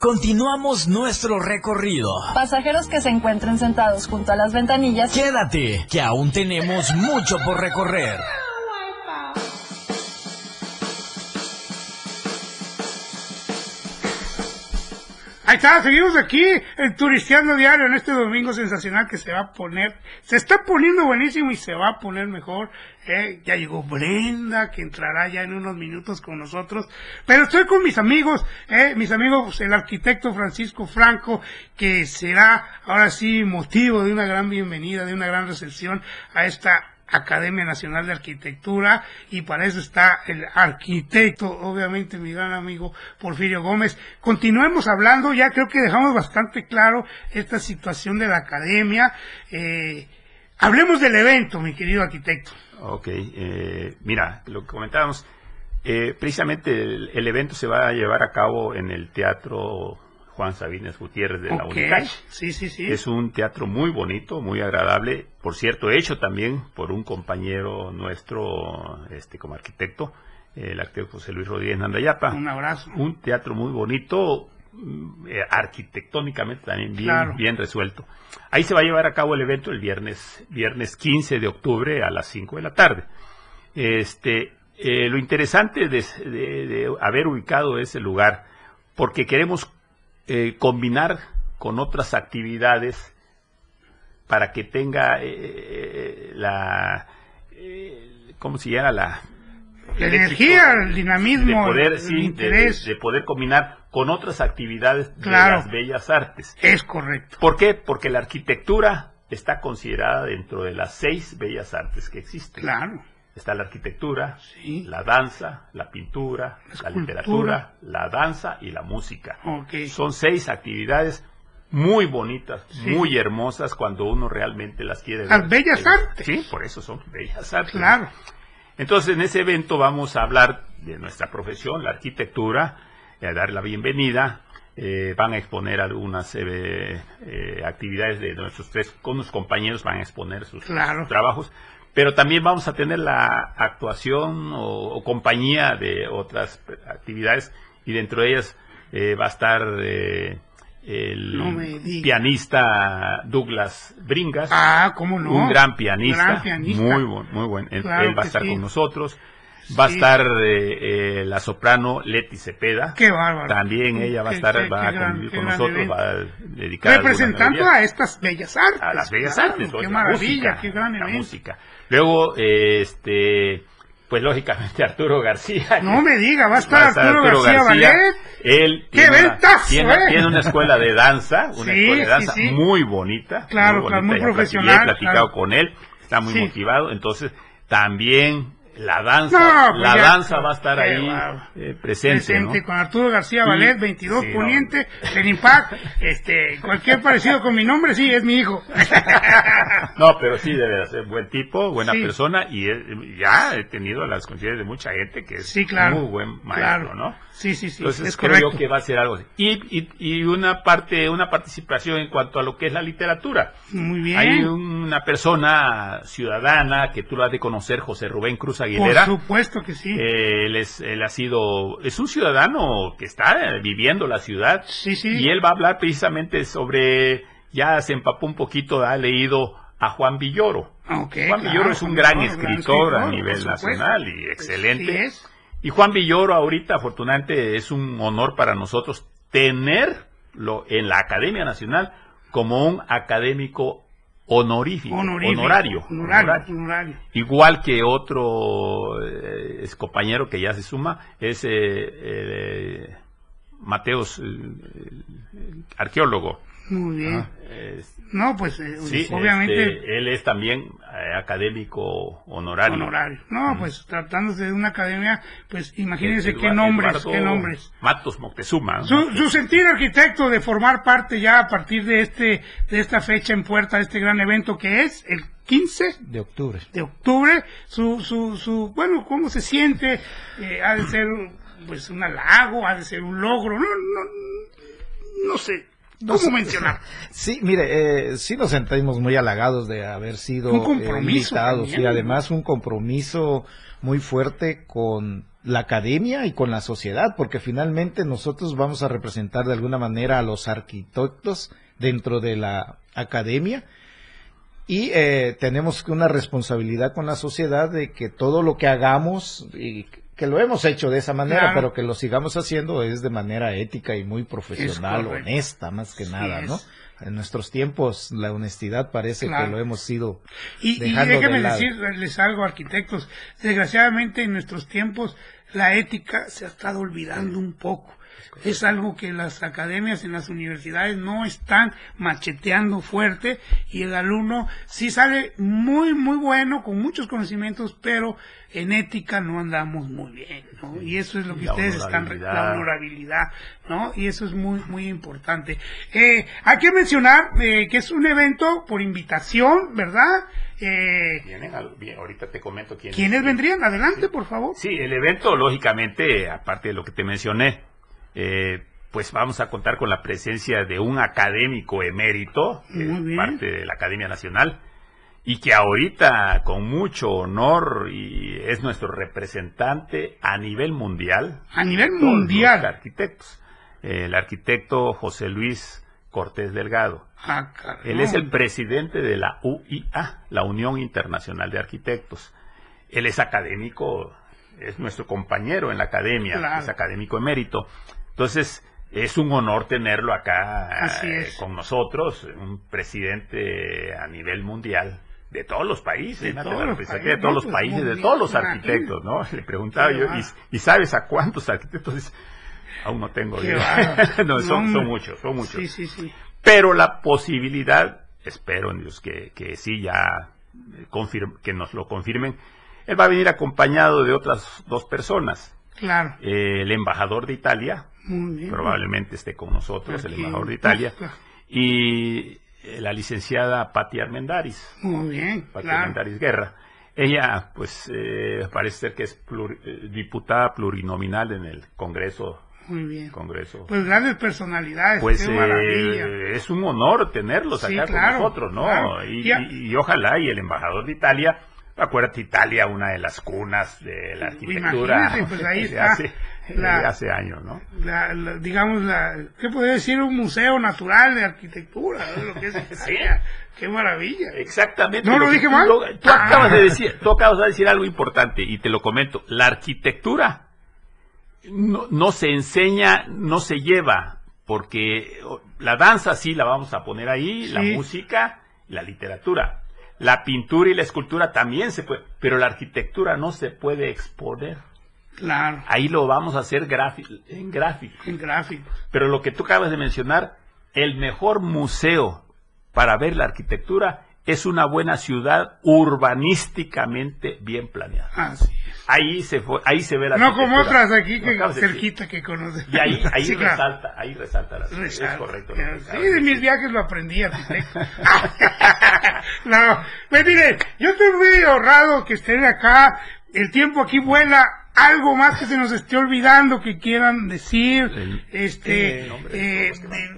Continuamos nuestro recorrido. Pasajeros que se encuentren sentados junto a las ventanillas. Quédate, que aún tenemos mucho por recorrer. Ahí está, seguimos aquí en Turisteando Diario en este domingo sensacional que se va a poner, se está poniendo buenísimo y se va a poner mejor. Eh, ya llegó Brenda, que entrará ya en unos minutos con nosotros. Pero estoy con mis amigos, eh, mis amigos, el arquitecto Francisco Franco, que será ahora sí motivo de una gran bienvenida, de una gran recepción a esta Academia Nacional de Arquitectura y para eso está el arquitecto, obviamente mi gran amigo Porfirio Gómez. Continuemos hablando, ya creo que dejamos bastante claro esta situación de la academia. Eh, hablemos del evento, mi querido arquitecto. Ok, eh, mira, lo que comentábamos, eh, precisamente el, el evento se va a llevar a cabo en el Teatro Juan Sabines Gutiérrez de la Ok, Unicache. Sí, sí, sí. Es un teatro muy bonito, muy agradable, por cierto, hecho también por un compañero nuestro, este, como arquitecto, el arquitecto José Luis Rodríguez Nandayapa. Un abrazo. Un teatro muy bonito, mm, eh, arquitectónicamente también bien, Claro. bien resuelto. Ahí se va a llevar a cabo el evento el viernes, viernes 15 de octubre a las 5 de la tarde. Este, eh, lo interesante de, de- de haber ubicado ese lugar, porque queremos eh, combinar con otras actividades para que tenga eh, la, eh, ¿cómo se llama? La, energía, el dinamismo, de poder, el sí, de- interés. de poder combinar con otras actividades Claro. de las bellas artes. Es correcto. ¿Por qué? Porque la arquitectura está considerada dentro de las seis bellas artes que existen. Claro. Está la arquitectura, Sí. la danza, la pintura, la, literatura, la danza y la música. Son seis actividades muy bonitas, Sí. muy hermosas cuando uno realmente las quiere ver. Las bellas Eh, artes. Sí, por eso son bellas artes. Claro. Entonces, en ese evento vamos a hablar de nuestra profesión, la arquitectura, a dar la bienvenida. Eh, van a exponer algunas eh, eh, actividades de nuestros tres, con los compañeros van a exponer sus, Claro. sus trabajos, pero también vamos a tener la actuación o, o compañía de otras actividades y dentro de ellas eh, va a estar eh, el No pianista Douglas Bringas, Ah, cómo no. un gran pianista, Gran pianista. muy buen, muy buen. Él, Claro él va a estar sí. con nosotros. Va a estar eh, eh, la soprano Leti Cepeda. Qué bárbaro. También ella va a estar, qué- va qué a convivir con nosotros, evento. va a dedicar Representando a estas bellas artes. a las bellas claro, artes, Qué oye, maravilla, música, qué gran la música. Luego, eh, este, pues lógicamente Arturo García. No me diga, va a estar Arturo García Ballet. Él ¡Qué tiene, una, ventazo, tiene, eh! tiene una escuela de danza, una Sí, escuela de danza sí. muy bonita. Claro, muy, bonita, muy ya profesional, He platicado claro. con él, está muy motivado. Entonces, también la danza, No, pues la ya, danza va a estar ahí eh, presente, Presente ¿no? con Arturo García Sí, Ballet, 22 sí, no. Poniente, del Impact. Este, cualquier parecido con mi nombre, sí, es mi hijo. No, pero sí debe de ser buen tipo, buena Sí. persona y eh, ya he tenido las coincidencias de mucha gente que es claro. muy buen maestro, Claro. ¿no? Sí, sí, sí. Entonces es creo correcto. yo que va a ser algo así. Y, y, y una parte, una participación en cuanto a lo que es la literatura. Muy bien. Hay una persona ciudadana que tú lo has de conocer, José Rubén Cruz Por Aguilera. supuesto que sí. Eh, él, es, él ha sido, es un ciudadano que está viviendo la ciudad. Sí, sí. Y él va a hablar precisamente sobre, ya se empapó un poquito, ha leído a Juan Villoro. Ok, Juan claro, Villoro es un gran escritor a nivel por nacional y excelente. Sí es. Y Juan Villoro ahorita, afortunadamente, es un honor para nosotros tenerlo en la Academia Nacional como un académico honorífico, Honorífico. honorario, Honorario, honorario. honorario. Igual que otro eh, es compañero que ya se suma, es eh, eh, Mateos, arqueólogo. Muy bien. Ah, es- No, pues, eh, sí, obviamente. este, él es también eh, académico honorario. Honorario. No, pues tratándose de una academia, pues imagínense qué Eduardo- nombres, Eduardo qué nombres. Matos Moctezuma. ¿no? Su, su sentir arquitecto de formar parte ya a partir de este de esta fecha en puerta de este gran evento que es el 15 De octubre. de octubre, su, su, su, bueno, cómo se siente, Eh, ha de ser pues un halago, ha de ser un logro, no, no, no sé, ¿cómo mencionar? Sí, mire, eh, sí nos sentimos muy halagados de haber sido Un compromiso eh, invitados y además un compromiso muy fuerte con la academia y con la sociedad, porque finalmente nosotros vamos a representar de alguna manera a los arquitectos dentro de la academia y eh, tenemos una responsabilidad con la sociedad de que todo lo que hagamos y que lo hemos hecho de esa manera, Claro. pero que lo sigamos haciendo es de manera ética y muy profesional, honesta más que Sí nada, es. ¿no? En nuestros tiempos la honestidad parece Claro. que lo hemos ido Y, y dejando de déjenme lado. decirles algo, arquitectos, desgraciadamente en nuestros tiempos la ética se ha estado olvidando un poco. Es algo que las academias en las universidades no están macheteando fuerte y el alumno sí sale muy, muy bueno, con muchos conocimientos, pero en ética no andamos muy bien, ¿no? Y eso es lo que La ustedes están, la honorabilidad. ¿no? Y eso es muy, muy importante. Eh, hay que mencionar eh, que es un evento por invitación, ¿verdad? Eh, Vienen al- bien, ahorita te comento quiénes. ¿Quiénes vendrían? Adelante, por favor. Sí, el evento, lógicamente, aparte de lo que te mencioné, eh, pues vamos a contar con la presencia de un académico emérito, que es parte de la Academia Nacional, y que ahorita, con mucho honor, y es nuestro representante a nivel mundial. A nivel mundial. los arquitectos. El arquitecto José Luis Cortés Delgado. Ah. Él es el presidente de la UIA, la Unión Internacional de Arquitectos. Él es académico, es nuestro compañero en la academia, Claro. es académico emérito. Entonces, es un honor tenerlo acá eh, con nosotros, un presidente a nivel mundial. De todos los países, De todos los presidente de países, todos los países, de todos los arquitectos, ¿no? Le preguntaba yo. ¿y, y sabes a cuántos arquitectos? Dice, Aún no tengo idea. no, son, son muchos, son muchos. Sí, sí, sí. Pero la posibilidad espero en Dios que, que sí ya eh, confirm- que nos lo confirmen. Él va a venir acompañado de otras dos personas. Claro. Eh, el embajador de Italia. Probablemente esté con nosotros, el embajador de Italia, y eh, la licenciada Patti Armendaris. Muy bien, Pati claro. Armendáriz Guerra. Ella, pues, eh, parece ser que es pluri- eh, diputada plurinominal en el Congreso. Muy bien. Congreso. Pues grandes personalidades. Pues qué eh, maravilla. es un honor tenerlos Sí, acá claro, con nosotros, ¿no? claro. Y, Ya. y- y ojalá, y el embajador de Italia, acuérdate, Italia, una de las cunas de la arquitectura Imagínate, pues ahí está hace, la- de hace años, ¿no? La- la- digamos, la, ¿qué podría decir? Un museo natural de arquitectura, ¿no? lo que es. Qué maravilla. Exactamente. ¿No lo dije tú- mal? lo- tú acabas Ah. de decir, tú acabas de decir algo importante y te lo comento. La arquitectura no, no se enseña, no se lleva, porque la danza sí la vamos a poner ahí, la música, la literatura. La pintura y la escultura también se puede, pero la arquitectura no se puede exponer. Claro, Ahí lo vamos a hacer en gráfico. en gráfico. Pero lo que tú acabas de mencionar, el mejor museo para ver la arquitectura es una buena ciudad urbanísticamente bien planeada. Así Ahí se fue, ahí se ve la No como otras aquí que decir. cerquita que conocen. Y ahí, ahí Sí, claro. resalta, ahí resalta la es Resalta. correcto. Sí, de mis viajes lo aprendí, arquitecto. no, pues miren, yo estoy muy honrado que estén acá. El tiempo aquí vuela. Algo más que se nos esté olvidando que quieran decir. Este, eh, eh,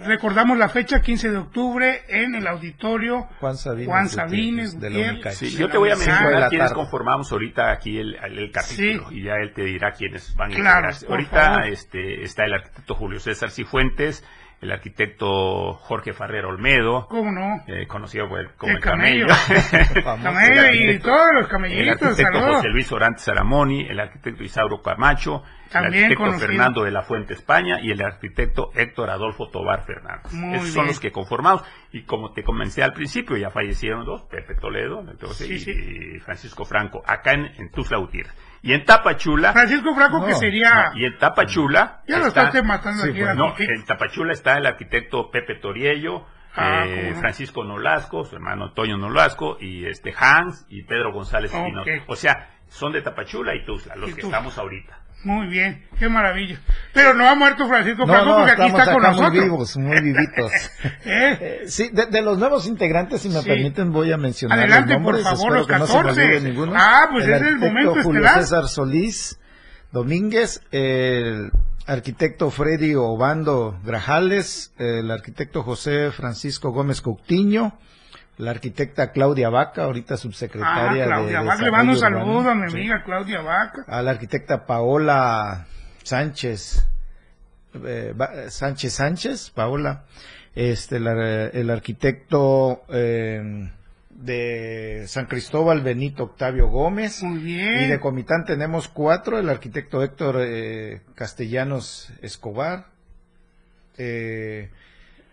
recordamos la fecha 15 de octubre en el auditorio Juan Sabines, Juan Gutiérrez, Sabines de la. Sí, yo te voy a mencionar la quiénes conformamos ahorita aquí el, el- el capítulo Sí. y ya él te dirá quiénes van a Claro, Ahorita favor. este, está el arquitecto Julio César Cifuentes, el arquitecto Jorge Ferrer Olmedo, ¿Cómo no? eh, conocido por el- como El el camello. camello. Camello El y arquitecto- todos los El camellitos, arquitecto saludos. José Luis Orantes Saramoni, el arquitecto Isauro Camacho, También el arquitecto conocido. Fernando de la Fuente España y el arquitecto Héctor Adolfo Tobar Fernández. Muy Esos bien. son los que conformamos. Y como te comenté al principio, ya fallecieron dos, Pepe Toledo entonces, Sí, y, sí. y Francisco Franco, acá en, en Gutiérrez. Y en Tapachula... Francisco Franco, que sería- no, y en Tapachula... Ya lo está- estás matando aquí, pues, no, en Tapachula está el arquitecto Pepe Toriello, Ah, eh. Francisco Nolasco, su hermano Antonio Nolasco, y este Hans y Pedro González Ok. Espinosa. O sea, son de Tapachula y Tuzla, los Y que Tuzla. estamos ahorita. Muy bien, qué maravilla. Pero no ha muerto Francisco No, Franco no, porque aquí está con acá muy nosotros. vivos, muy vivitos. ¿Eh? Eh, sí, de, de los nuevos integrantes, si me Sí. permiten, voy a mencionar Adelante, los nombres. por favor, espero los que no se me 14. olvide ninguno. Ah, pues es el momento Julio estelar. César Solís Domínguez, el arquitecto Freddy Obando Grajales, el arquitecto José Francisco Gómez Coutinho, la arquitecta Claudia Vaca, ahorita Ah, subsecretaria Claudia de Vaca, le mando un saludo a mi Sí. amiga Claudia Vaca. a la arquitecta Paola Sánchez, eh, Sánchez Sánchez, Paola, este, la- el arquitecto eh, de San Cristóbal Benito Octavio Gómez. Muy bien. Y de Comitán tenemos cuatro, el arquitecto Héctor eh, Castellanos Escobar, eh,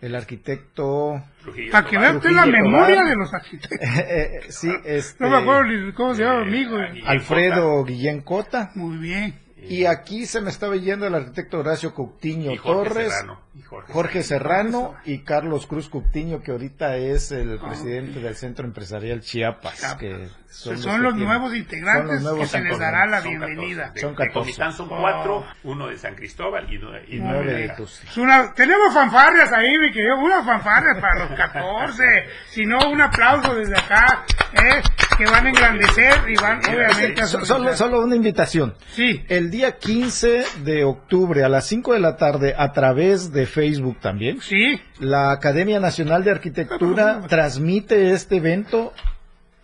el arquitecto... Para que vea usted la Trujillo memoria Tobar. de los arquitectos. Eh, sí, este, No me acuerdo ni cómo se llama mi hijo. Alfredo Guillén Cota. Muy bien. Y aquí se me estaba yendo el arquitecto Horacio Coutinho Y Jorge Torres, Serrano. Y Jorge Jorge Serrano y Carlos Cruz Coutinho, que ahorita es el presidente del Centro Empresarial Chiapas. Que Son, que los tienen- nuevos son integrantes los nuevos que se les dará la Son bienvenida. 14. Son De 14. Comitán son cuatro, uno de San Cristóbal y, nueve- y nueve de una- tenemos fanfarrias ahí, mi querido, unas fanfarrias para los 14. si no, un aplauso desde acá, ¿eh? que van a engrandecer y van obviamente a So- Solo, solo una invitación. Sí. El día 15 de octubre a las 5 de la tarde, a través de Facebook también, Sí. la Academia Nacional de Arquitectura transmite este evento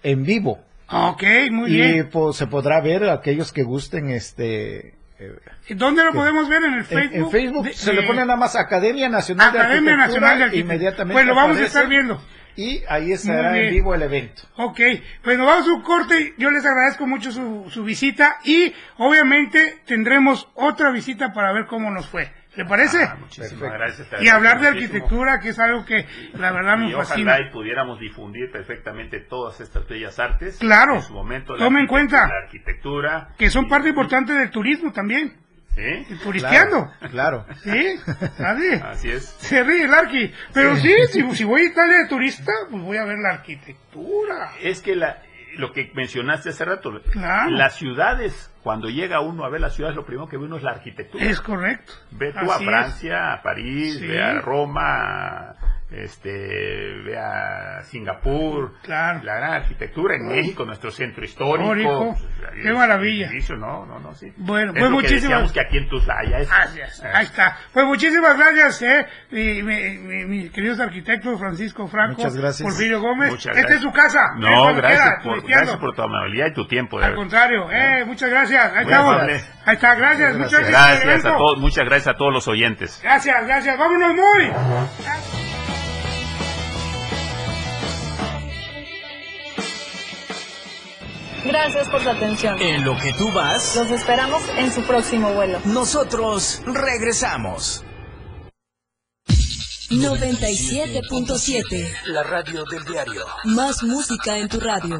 en vivo. Ok, muy y bien. pues, se podrá ver aquellos que gusten este eh, ¿Y ¿Dónde lo que- podemos ver? En el Facebook. en Facebook De- se le pone nada más Academia Nacional de Academia Arquitectura Nacional de Arquitectura. inmediatamente Pues lo vamos a estar viendo. y ahí estará en vivo el evento Ok, pues nos vamos a un corte. Yo les agradezco mucho su, su visita y obviamente tendremos otra visita para ver cómo nos fue. ¿Le parece? Ah, muchísimas gracias. y hablar de arquitectura, que es algo que la verdad me Y fascina. ojalá y pudiéramos difundir perfectamente todas estas bellas artes. Claro. En su momento. Tome en cuenta. La arquitectura. Que son parte importante del turismo también. ¿Sí? Y turisteando. Claro. ¿Sí? Así es. Se ríe el arqui. Pero sí, si, si voy a Italia de turista, pues voy a ver la arquitectura. Es que la, lo que mencionaste hace rato, Claro. las ciudades, cuando llega uno a ver las ciudades, lo primero que ve uno es la arquitectura. Es correcto. Ve tú a es. Francia, a París, Sí. ve a Roma, este, ve a Singapur, Claro. la gran arquitectura en México, nuestro centro histórico. Pues, Qué maravilla. edificio, No, no, no, sí. Bueno, Es pues lo que muchísimas- decíamos que aquí en Tuzla es. Gracias. Ahí está. Pues muchísimas gracias, eh, mi, mi- mi- mis queridos arquitectos Francisco Franco, Muchas gracias. Porfirio Gómez. Muchas Esta es su casa. eh, No, gracias por, gracias por tu amabilidad y tu tiempo. de Al verdad. contrario, eh, muchas gracias. Ahí estamos. Ahí está, gracias. Muchas gracias. Gracias a todos, muchas gracias a todos los oyentes. Gracias, gracias. Vámonos muy. Gracias por su atención. En lo que tú vas, Los esperamos en su próximo vuelo. nosotros regresamos. 97.7. La radio del diario. Más música en tu radio.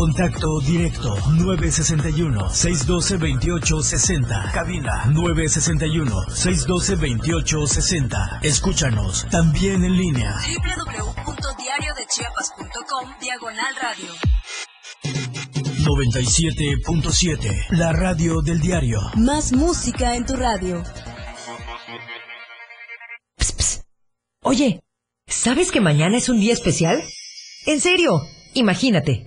Contacto directo 961-612-2860. Cabina 961-612-2860. Escúchanos también en línea. www.diariodechiapas.com Diagonal Radio. 97.7. La radio del diario. Más música en tu radio. Oye, ¿sabes que mañana es un día especial? En serio, imagínate.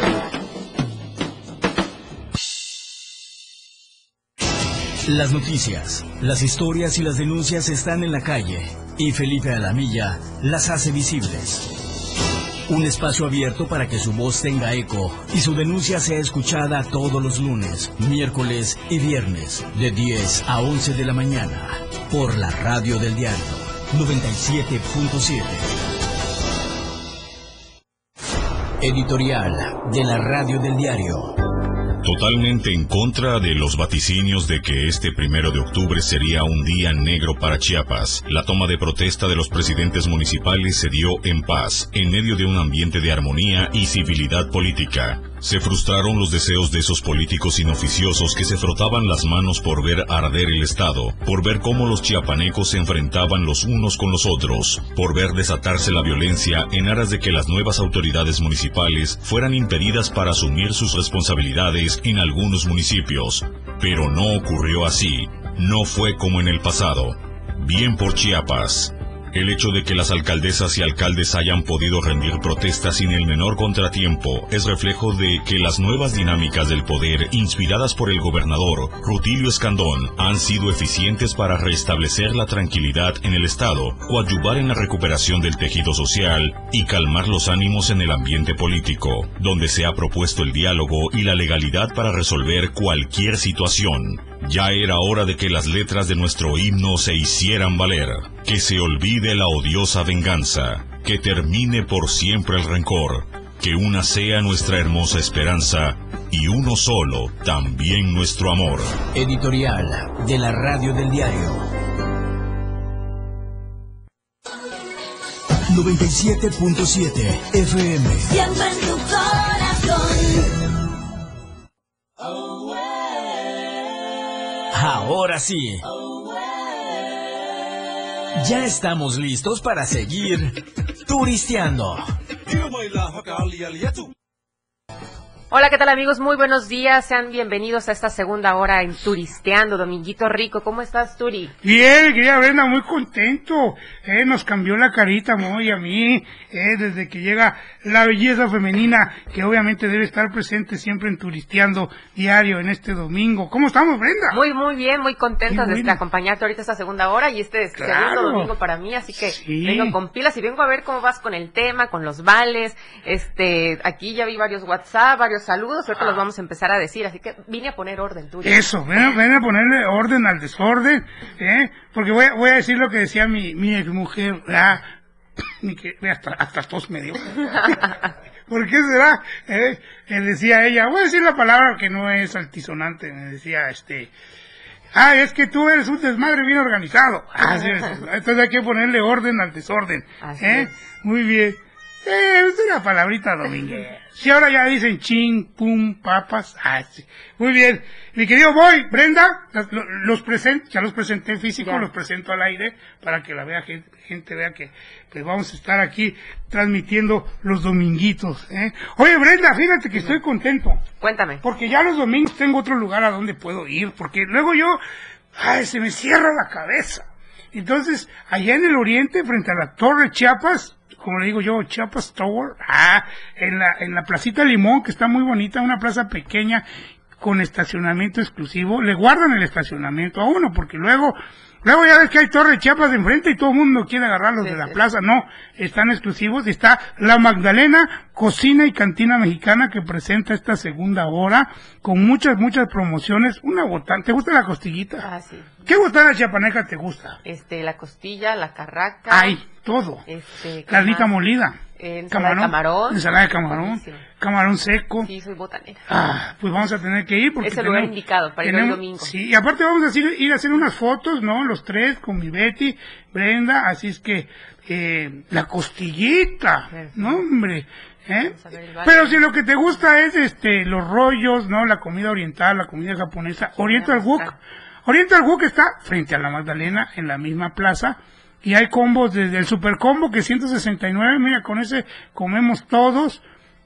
Las noticias, las historias y las denuncias están en la calle y Felipe Alamilla las hace visibles. Un espacio abierto para que su voz tenga eco y su denuncia sea escuchada todos los lunes, miércoles y viernes de 10 a 11 de la mañana por la radio del diario 97.7. Editorial de la radio del diario. Totalmente en contra de los vaticinios de que este primero de octubre sería un día negro para Chiapas, la toma de protesta de los presidentes municipales se dio en paz, en medio de un ambiente de armonía y civilidad política. Se frustraron los deseos de esos políticos inoficiosos que se frotaban las manos por ver arder el Estado, por ver cómo los chiapanecos se enfrentaban los unos con los otros, por ver desatarse la violencia en aras de que las nuevas autoridades municipales fueran impedidas para asumir sus responsabilidades en algunos municipios. Pero no ocurrió así, no fue como en el pasado. Bien por Chiapas. El hecho de que las alcaldesas y alcaldes hayan podido rendir protestas sin el menor contratiempo es reflejo de que las nuevas dinámicas del poder inspiradas por el gobernador Rutilio Escandón han sido eficientes para restablecer la tranquilidad en el Estado, coadyuvar en la recuperación del tejido social y calmar los ánimos en el ambiente político, donde se ha propuesto el diálogo y la legalidad para resolver cualquier situación. Ya era hora de que las letras de nuestro himno se hicieran valer, que se olvide la odiosa venganza, que termine por siempre el rencor, que una sea nuestra hermosa esperanza y uno solo también nuestro amor. Editorial de la radio del diario. 97.7 FM. Siempre en tu corazón. Ahora sí. Ya estamos listos para seguir turisteando. Hola, ¿qué tal amigos? Muy buenos días. Sean bienvenidos a esta segunda hora en Turisteando. Dominguito Rico, ¿cómo estás, Turi? Bien, querida Brenda, muy contento. Eh, nos cambió la carita muy a mí, eh, desde que llega la belleza femenina, que obviamente debe estar presente siempre en Turisteando diario en este domingo. ¿Cómo estamos, Brenda? Muy, muy bien, muy contentos Qué de bueno. acompañarte ahorita esta segunda hora y este es Claro. segundo domingo para mí, así que Sí. vengo con pilas y vengo a ver cómo vas con el tema, con los vales. Este, aquí ya vi varios WhatsApp, varios saludos, ahorita los vamos a empezar a decir, así que vine a poner orden, Turi. Eso, ven, a- ponerle orden al desorden, ¿eh? Porque voy, a- voy a decir lo que decía mi, mi ex mujer, hasta, hasta tos me dio. ¿Por qué será? Eh, eh, decía ella, voy a decir la palabra que no es altisonante, me decía, este, ah, es que tú eres un desmadre bien organizado. Ah, sí, entonces hay que ponerle orden al desorden. Así ¿eh? es. Muy bien. Eh, es una palabrita dominguera. Si ahora ya dicen chin, pum, papas. Ah, sí. Muy bien. Mi querido Boy, Brenda, los presento, ya los presenté en físico, Ya. los presento al aire para que la vea gente, gente vea que, que vamos a estar aquí transmitiendo los dominguitos. ¿eh? Oye, Brenda, fíjate que estoy contento. Cuéntame. Porque ya los domingos tengo otro lugar a donde puedo ir, porque luego yo, ay, se me cierra la cabeza. Entonces, allá en el oriente, frente a la Torre Chiapas, como le digo yo, Chiapas Tower, ah, en la, en la placita Limón, que está muy bonita, una plaza pequeña con estacionamiento exclusivo, le guardan el estacionamiento a uno, porque luego, luego ya ves que hay Torre Chiapas de enfrente y todo el mundo quiere agarrarlos de la plaza, no, están exclusivos, está la Magdalena, cocina y cantina mexicana que presenta esta segunda hora, con muchas, muchas promociones, una botana, ¿te gusta la costillita? Ah, sí. ¿Qué botana chiapaneca te gusta? Este, la costilla, la carraca. Hay, todo. Este, ¿qué Carnita molida. Eh, ensalada de camarón. Ensalada de camarón. Camarón seco. Sí, soy botanera. Ah, pues vamos a tener que ir porque Es el lugar tenemos- indicado para ir el tenemos- domingo. Sí, y aparte vamos a ir, ir a hacer unas fotos, ¿no? Los tres con mi Betty, Brenda, así es que eh, la costillita, no hombre, ¿eh? Pero si lo que te gusta es este los rollos, ¿no? La comida oriental, la comida japonesa, Oriental Wok. Oriental Wok está frente a la Magdalena en la misma plaza y hay combos desde el super combo que 169, mira, con ese comemos todos.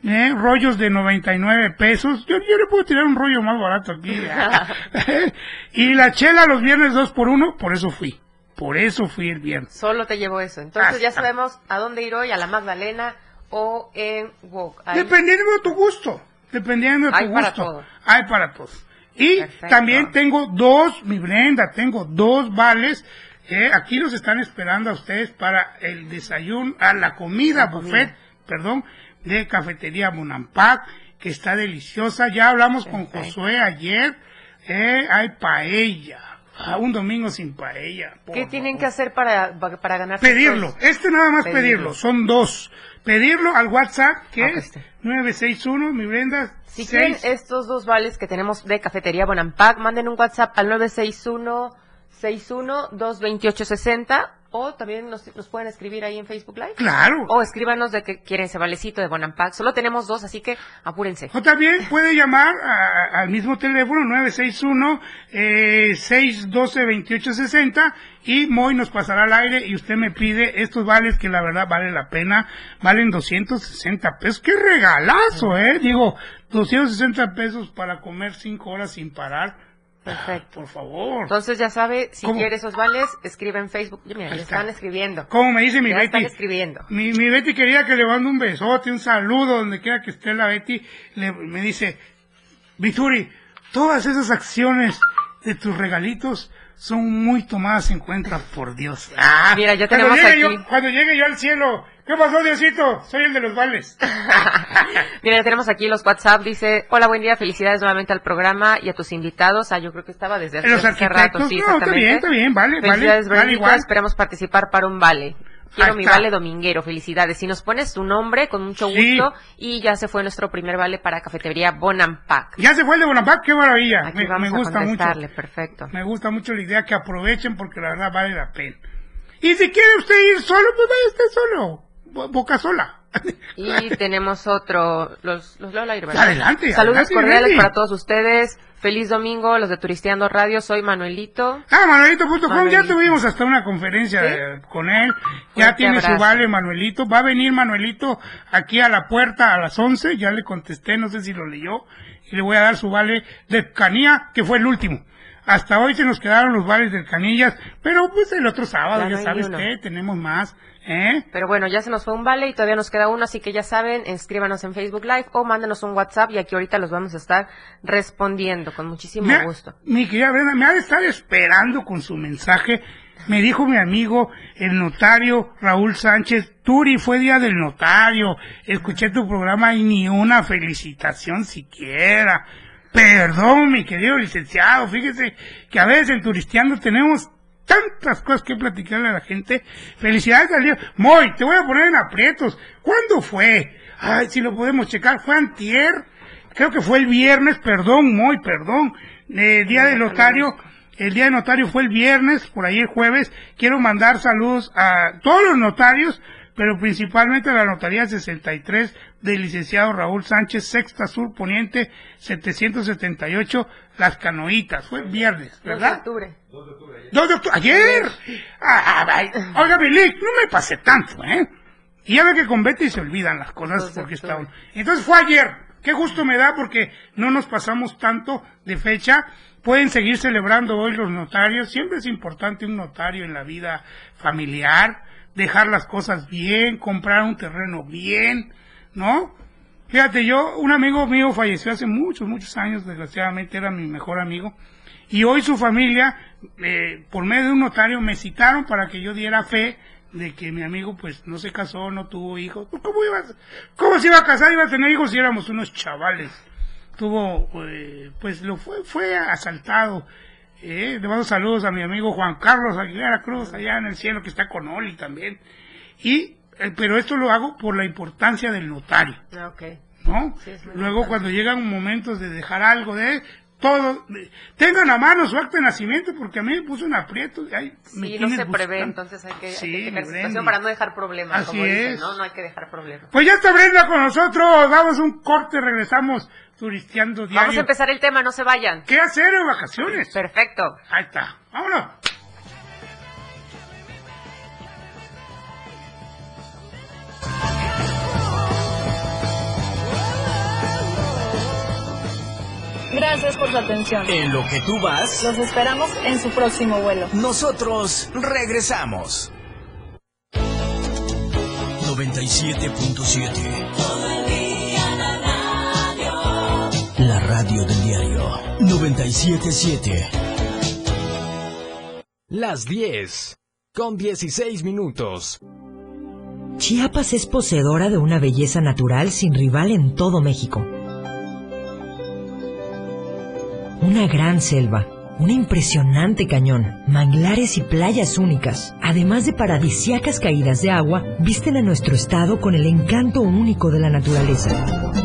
¿eh? rollos de 99 pesos. Yo, yo le puedo tirar un rollo más barato aquí. y la chela los viernes dos por uno, por eso fui. Por eso fui el viernes. Solo te llevo eso. Entonces ya Ah, sabemos a dónde ir hoy, a la Magdalena o en Wok. Dependiendo de tu gusto. Dependiendo de tu Hay para gusto. todo. Hay para todos. Y Perfecto. también tengo dos, mi Brenda, tengo dos vales. Eh, aquí los están esperando a ustedes para el desayuno, a la comida, La comida. buffet, perdón, de cafetería Bonampak, que está deliciosa. Ya hablamos con Josué ayer. eh, hay paella. Ah, un domingo sin paella. ¿Qué tienen que hacer para, para ganar? Pedirlo, este nada más pedirlo, son dos. Pedirlo al WhatsApp, que Ah, es 961, mi Brenda, Si quieren estos dos vales que tenemos de cafetería Bonampak, manden un WhatsApp al 961 61 228 60 o también nos, nos pueden escribir ahí en Facebook Live. Claro. O escríbanos de que quieren ese valecito de Bonampak. Solo tenemos dos, así que apúrense. O también puede llamar a- al mismo teléfono 961 eh, 612-2860 y Moy nos pasará al aire y usted me pide estos vales que la verdad vale la pena, valen 260 pesos. ¡Qué regalazo, eh! Digo, 260 pesos para comer 5 horas sin parar. Perfecto. Por favor. Entonces ya sabe, si ¿Cómo? quiere esos vales, escribe en Facebook. Mira, está. están escribiendo. ¿Cómo me dice mi Ya Betty? están escribiendo. Mi, mi Betty quería que le mande un besote, un saludo, donde quiera que esté la Betty. Le, me dice, Vituri, todas esas acciones de tus regalitos son muy tomadas en cuenta por Dios. Ah, Mira, ya cuando tenemos llegue aquí. Yo, cuando llegue yo al cielo, ¿qué pasó, Diosito? Soy el de los vales. Mira, tenemos aquí los WhatsApp. Dice, hola, buen día, felicidades nuevamente al programa y a tus invitados. Ah, yo creo que estaba desde hace, Los hace rato. Sí, no, está exactamente. bien, está bien, vale, vale, Felicidades, vale igual. Esperamos participar para un vale. Quiero Ahí mi está. vale dominguero, felicidades. Si nos pones tu nombre, con mucho Sí. gusto. Y ya se fue nuestro primer vale para cafetería Bonampak. Ya se fue el de Bonaparte, qué maravilla. Aquí Me, vamos me a gusta mucho. contestarle, perfecto. Me gusta mucho la idea que aprovechen porque la verdad vale la pena. Y si quiere usted ir solo, pues vaya usted solo. Bo- Boca sola. Y tenemos otro, los, los aire, ¿verdad? Adelante, Saludos adelante, cordiales para todos ustedes. Feliz domingo, los de Turisteando Radio. Soy Manuelito. Ah, Manuelito.com, ya Manuelito. tuvimos hasta una conferencia ¿Sí? con él. Ya Fuerte tiene su vale, Manuelito. Va a venir Manuelito aquí a la puerta a las 11. Ya le contesté, no sé si lo leyó. Y le voy a dar su vale de Canía, que fue el último. Hasta hoy se nos quedaron los vales del Canillas. Pero pues el otro sábado, Ya ya, no hay sabe ni uno. usted, tenemos más. ¿Eh? Pero bueno, ya se nos fue un vale y todavía nos queda uno, así que ya saben, escríbanos en Facebook Live o mándenos un WhatsApp y aquí ahorita los vamos a estar respondiendo con muchísimo Me gusto. Mi querida Brenda, me ha de estar esperando con su mensaje. Me dijo mi amigo, el notario Raúl Sánchez, Turi, fue día del notario. Escuché tu programa y ni una felicitación siquiera. Perdón, mi querido licenciado, fíjese que a veces en Turisteando tenemos tantas cosas que platicarle a la gente. Felicidades al día. Moy, te voy a poner en aprietos. ¿Cuándo fue? Ay, si lo podemos checar. ¿Fue antier? Creo que fue el viernes, perdón, Moy, perdón. Eh, día del notario. El día del notario fue el viernes, por ahí el jueves. Quiero mandar saludos a todos los notarios, pero principalmente la Notaría 63 del licenciado Raúl Sánchez, Sexta Sur Poniente 778, Las Canoitas. Fue el viernes, 2 de ¿verdad? octubre. 2 de octubre. ¡Ayer! Ah, ay, oiga, no me pasé tanto, ¿eh? Y ya ve que con Betty se olvidan las cosas porque está uno. Entonces fue ayer. Qué gusto me da porque no nos pasamos tanto de fecha. Pueden seguir celebrando hoy los notarios. Siempre es importante un notario en la vida familiar. Dejar las cosas bien, comprar un terreno bien, ¿no? Fíjate, yo, un amigo mío falleció hace muchos, muchos años, desgraciadamente era mi mejor amigo. Y hoy su familia, eh, por medio de un notario, me citaron para que yo diera fe de que mi amigo pues no se casó, no tuvo hijos. Pues, ¿Cómo, iba, a- cómo se iba a casar? Iba a tener hijos si éramos unos chavales. Tuvo, eh, pues lo fue, fue asaltado. Eh, le mando saludos a mi amigo Juan Carlos Aguilera Cruz, allá en el cielo, que está con Oli también. Y, eh, pero esto lo hago por la importancia del notario. Ah. ¿no? Sí, Luego importante. cuando llegan momentos de dejar algo de todo, de- tengan a mano su acta de nacimiento porque a mí me puso un aprieto. y, me Sí, no se prevé, entonces hay que, hay Sí, que la situación para no dejar problemas, Así como dicen, es. ¿no? No hay que dejar problemas. Pues ya está Brenda con nosotros, damos un corte, regresamos turisteando diario. Vamos a empezar el tema, no se vayan. ¿Qué hacer en vacaciones? Perfecto. Ahí está, vámonos. Gracias por su atención. En lo que tú vas, Los esperamos en su próximo vuelo. nosotros regresamos. 97.7 radio del diario 977 Las 10 con 16 minutos. Chiapas es poseedora de una belleza natural sin rival en todo México. Una gran selva, un impresionante cañón, manglares y playas únicas, además de paradisiacas caídas de agua, visten a nuestro estado con el encanto único de la naturaleza.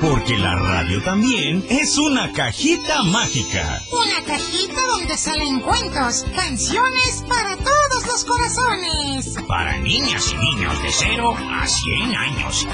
Porque la radio también es una cajita mágica. Una cajita donde salen cuentos, canciones para todos los corazones. Para niñas y niños de 0 a 100 años.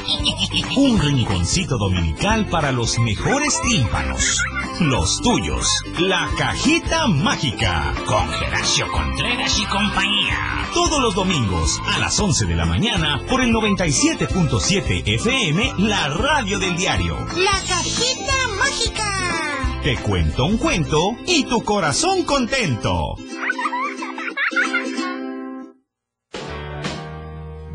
Un rinconcito dominical para los mejores tímpanos. los tuyos. La cajita mágica con Geracio Contreras y compañía. Todos los domingos a las 11 de la mañana por el 97.7 FM, la radio del diario. La cajita mágica. Te cuento un cuento y tu corazón contento.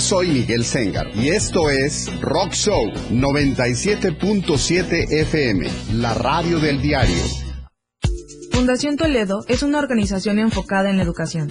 Yo soy Miguel Sengar y esto es Rock Show 97.7 FM, la radio del diario. Fundación Toledo es una organización enfocada en la educación.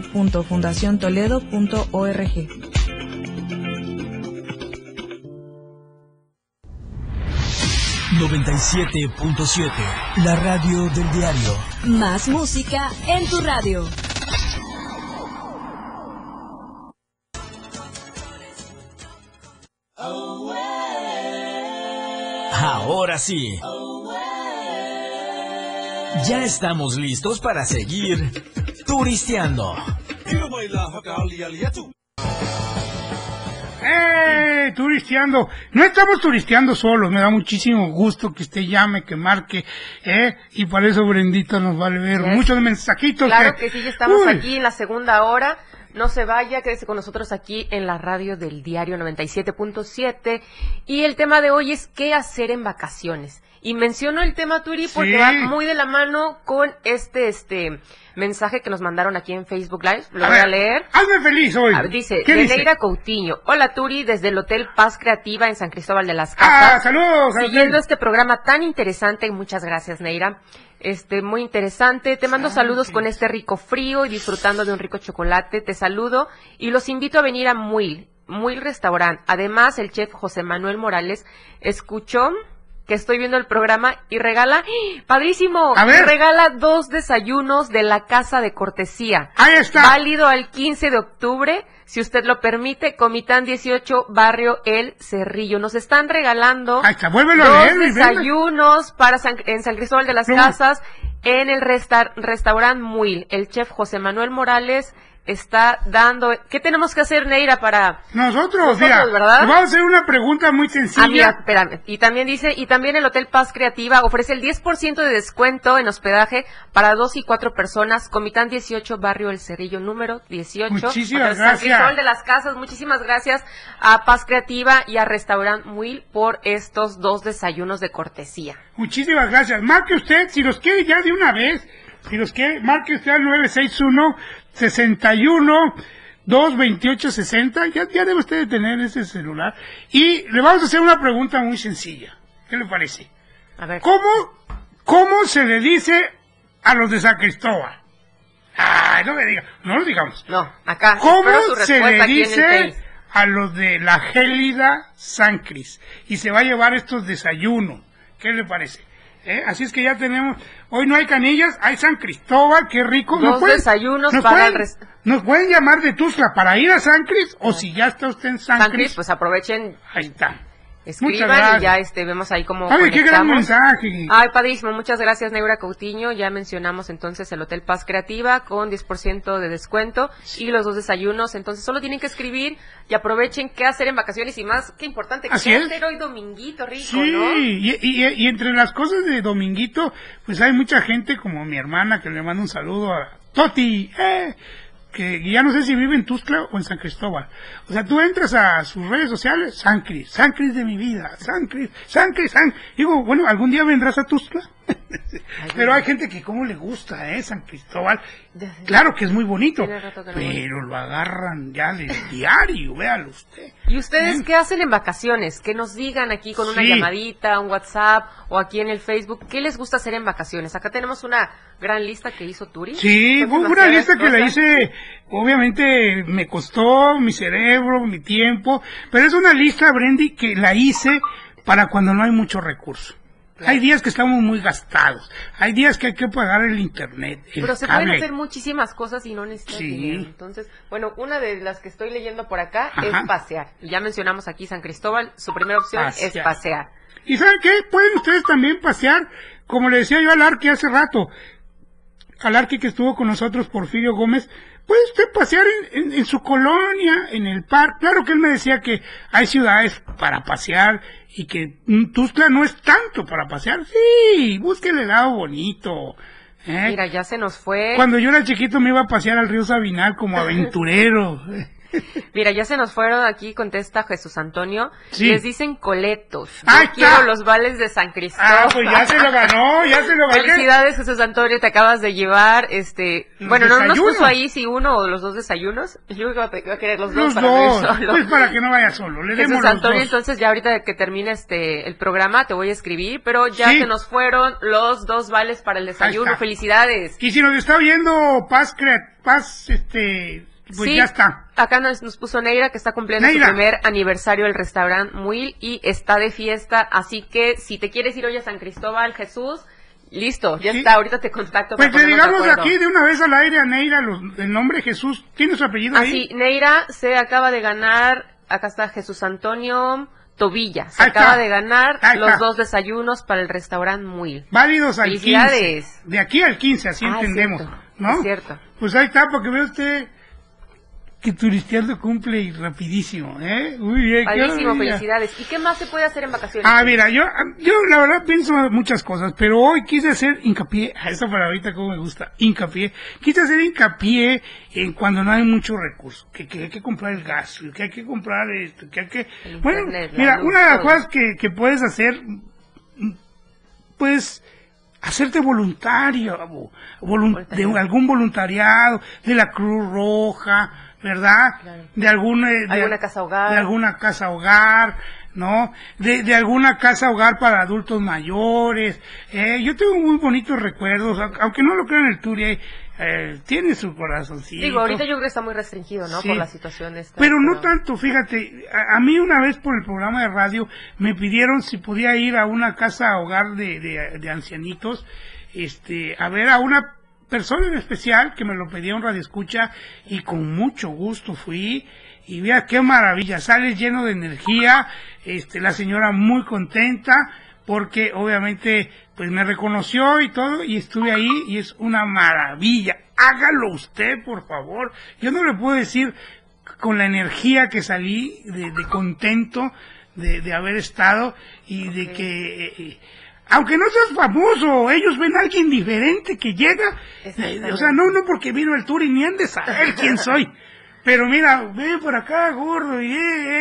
www.fundaciontoledo.org. ...97.7... La radio del diario. Más música en tu radio. Ahora sí. Ya estamos listos para seguir turisteando. ¡Eh! Turisteando. No estamos turisteando solos. Me da muchísimo gusto que usted llame, que marque. ¿eh? Y para eso Brendita nos va a leer Yes. muchos mensajitos. Claro que sí, ya estamos Uy. aquí en la segunda hora. No se vaya, quédese con nosotros aquí en la radio del diario 97.7. Y el tema de hoy es qué hacer en vacaciones. Y menciono el tema Turi porque Sí. va muy de la mano con este este mensaje que nos mandaron aquí en Facebook Live. Lo A voy a ver, leer. Hazme feliz hoy. Ah, Dice, ¿Qué de dice? Neira Coutinho. Hola Turi, desde el Hotel Paz Creativa en San Cristóbal de las Ah, Casas. saludos. Siguiendo este programa tan interesante, muchas gracias Neira. Este, muy interesante. Te mando saludos con este rico frío y disfrutando de un rico chocolate. Te saludo y los invito a venir a Muil, Muil Restaurant. Además, el chef José Manuel Morales escuchó que estoy viendo el programa y regala, ¡Ah! padrísimo, A ver. y regala dos desayunos de la casa de cortesía. Ahí está. Válido al 15 de octubre, si usted lo permite, Comitán 18, Barrio El Cerrillo. Nos están regalando Ahí está, vuélvelo a dos leer, desayunos para San- en San Cristóbal de las No. Casas en el resta- restaurante Muil. El chef José Manuel Morales está dando... ¿Qué tenemos que hacer, Neira, para... Nosotros, Nosotros, mira, ¿verdad? vamos a hacer una pregunta muy sencilla. Ah, mira, espérame. Y también dice, y también el Hotel Paz Creativa ofrece el 10% de descuento en hospedaje para dos y cuatro personas. Comitán 18, Barrio El Cerrillo, número 18. Muchísimas San gracias. Cristóbal de las Casas. Muchísimas gracias a Paz Creativa y a Restaurant Muil por estos dos desayunos de cortesía. Muchísimas gracias. Marque usted, si los quiere ya de una vez, si los quiere, marque usted al 961 61 228 60. Ya, ya debe usted de tener ese celular. Y le vamos a hacer una pregunta muy sencilla. ¿Qué le parece? A ver. ¿Cómo, cómo se le dice a los de San Cristóbal? Ay, no me diga, no lo digamos. No, acá. ¿Cómo se le dice a los de la gélida San Cris? Y se va a llevar estos desayunos. ¿Qué le parece? ¿Eh? Así es que ya tenemos, hoy no hay canillas, hay San Cristóbal, qué rico. Dos pueden- desayunos nos para pueden- el Nos pueden llamar de Tuzla para ir a San Cris o si ya está usted en San, San Cris. Cris, pues aprovechen. Ahí está. Escriban y ya este, vemos ahí cómo Ay, qué gran mensaje. Ay, padrísimo. Muchas gracias, Neura Coutinho. Ya mencionamos entonces el Hotel Paz Creativa con 10% de descuento y los dos desayunos. Entonces, solo tienen que escribir y aprovechen qué hacer en vacaciones y más, qué importante, Así qué es. hacer hoy dominguito rico, Sí, ¿no? y, y- y entre las cosas de Dominguito, pues hay mucha gente como mi hermana que le manda un saludo a Toti, eh, que ya no sé si vive en Tuxtla o en San Cristóbal. O sea, tú entras a sus redes sociales, San Cris, San Cris de mi vida, San Cris, San Cris, San... Digo, bueno, ¿algún día vendrás a Tuxtla? Pero hay gente que como le gusta, ¿eh? San Cristóbal. Claro que es muy bonito, pero lo agarran ya del diario, véalo usted. ¿Y ustedes qué hacen en vacaciones? Que nos digan aquí con una Sí. llamadita, un WhatsApp o aquí en el Facebook, ¿qué les gusta hacer en vacaciones? Acá tenemos una gran lista que hizo Turi. Sí, una lista que la hice, obviamente me costó mi cerebro, mi tiempo, pero es una lista, Brendy, que la hice para cuando no hay mucho recurso. Hay días que estamos muy gastados, hay días que hay que pagar el internet, el Pero se pueden hacer muchísimas cosas y no necesitan Sí. dinero. Entonces, bueno, una de las que estoy leyendo por acá Ajá. es pasear. Y Ya mencionamos aquí San Cristóbal, su primera opción es Pasear. pasear. ¿Y saben qué? Pueden ustedes también pasear, como le decía yo al Arqui hace rato, al Arqui que estuvo con nosotros, Porfirio Gómez, puede usted pasear en, en- en su colonia, en el parque. Claro que él me decía que hay ciudades para pasear y que mm, Tuxtla no es tanto para pasear. Sí, busque el lado bonito. ¿eh? Mira, ya se nos fue. Cuando yo era chiquito me iba a pasear al río Sabinal como aventurero. Mira, ya se nos fueron aquí, contesta Jesús Antonio. Sí. Les dicen coletos. Yo Ahí está. quiero los vales de San Cristóbal. Ah, pues ya se lo ganó, ya se lo ganó. Felicidades, Jesús Antonio, te acabas de llevar, este, Los bueno, no nos puso ahí si uno o los dos desayunos. Yo iba a, querer los dos Los para dos, ir solo. pues para que no vaya solo. Le demos Jesús Antonio, dos. entonces ya ahorita que termine este el programa te voy a escribir, pero ya Sí. se nos fueron los dos vales para el desayuno. Felicidades. Y si nos está viendo Paz, Paz, este, pues Sí, ya está. Acá nos, nos puso Neira que está cumpliendo Neira. su primer aniversario del restaurante Muil y está de fiesta, así que si te quieres ir hoy a San Cristóbal, Jesús, listo, ya está, ahorita te contacto. Pues de digamos acuerdo. aquí de una vez al aire a Neira los- el nombre Jesús. ¿Tiene su apellido ahí? Así, Neira se acaba de ganar, acá está Jesús Antonio Tobilla, se Ahí está. acaba de ganar los dos desayunos para el restaurante Muil. Válidos al 15. Felicidades. De aquí al 15, así Ah, entendemos. cierto, ¿No? cierto. Pues ahí está, porque ve usted que Turisteando cumple y rapidísimo, ¿eh? Uy, bien, qué Padrísimo, felicidades. ¿Y qué más se puede hacer en vacaciones? Ah, mira, yo, yo la verdad pienso muchas cosas, pero hoy quise hacer hincapié, a esa palabrita como me gusta, hincapié, quise hacer hincapié en cuando no hay mucho recurso, que, que hay que comprar el gas, que hay que comprar esto, que hay que... Bueno, internet, la mira, luz, una de las todo. cosas que, que puedes hacer, pues, hacerte voluntario, abo, volun- de algún voluntariado, de la Cruz Roja, ¿verdad? De alguna, de, Alguna casa hogar. de alguna casa hogar, ¿no? De, de alguna casa hogar para adultos mayores. Eh, yo tengo muy bonitos recuerdos, au- aunque no lo crean el Turi, eh, tiene su corazoncito. Digo, ahorita yo creo que está muy restringido, ¿no? Sí. Por la situación esta. Pero no tanto, fíjate, a, a mí una vez por el programa de radio me pidieron si podía ir a una casa hogar de, de, de ancianitos, este, a ver a una persona en especial que me lo pedía un radio escucha y con mucho gusto fui y vea qué maravilla, sales lleno de energía, este, la señora muy contenta porque obviamente pues me reconoció y todo y estuve ahí y es una maravilla. Hágalo usted, por favor. Yo no le puedo decir con la energía que salí de, de contento de, de haber estado y de que eh, aunque no seas famoso, ellos ven a alguien diferente que llega, o sea, no, no porque vino el tour y ni han de saber quién soy. Pero mira, ve por acá, gordo, y, eh,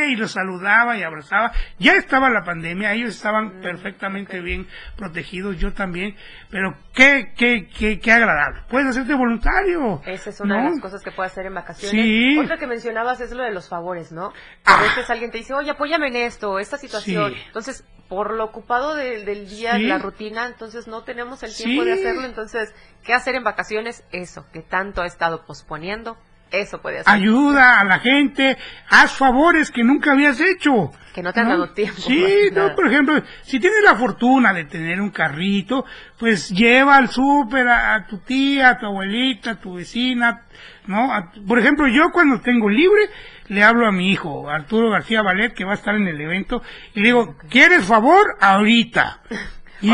eh, y los saludaba y abrazaba. Ya estaba la pandemia, ellos estaban perfectamente bien protegidos, yo también. Pero qué, qué, qué, qué agradable. Puedes hacerte voluntario. Esa es una ¿no? de las cosas que puede hacer en vacaciones. Sí. Otra que mencionabas es lo de los favores, ¿no? A veces alguien te dice, oye, apóyame en esto, esta situación. Sí. Entonces, por lo ocupado del- del día, Sí. la rutina, entonces no tenemos el tiempo de hacerlo. Entonces, ¿qué hacer en vacaciones? Eso, que tanto ha estado posponiendo, eso puede hacer. Ayuda a la gente, haz favores que nunca habías hecho. Que no te han dado tiempo. Sí, no, por ejemplo, si tienes la fortuna de tener un carrito, pues lleva al súper a, a tu tía, a tu abuelita, a tu vecina, ¿no? A- por ejemplo, yo cuando tengo libre, le hablo a mi hijo, Arturo García Valet, que va a estar en el evento, y le digo, ¿quieres favor? Ahorita. Y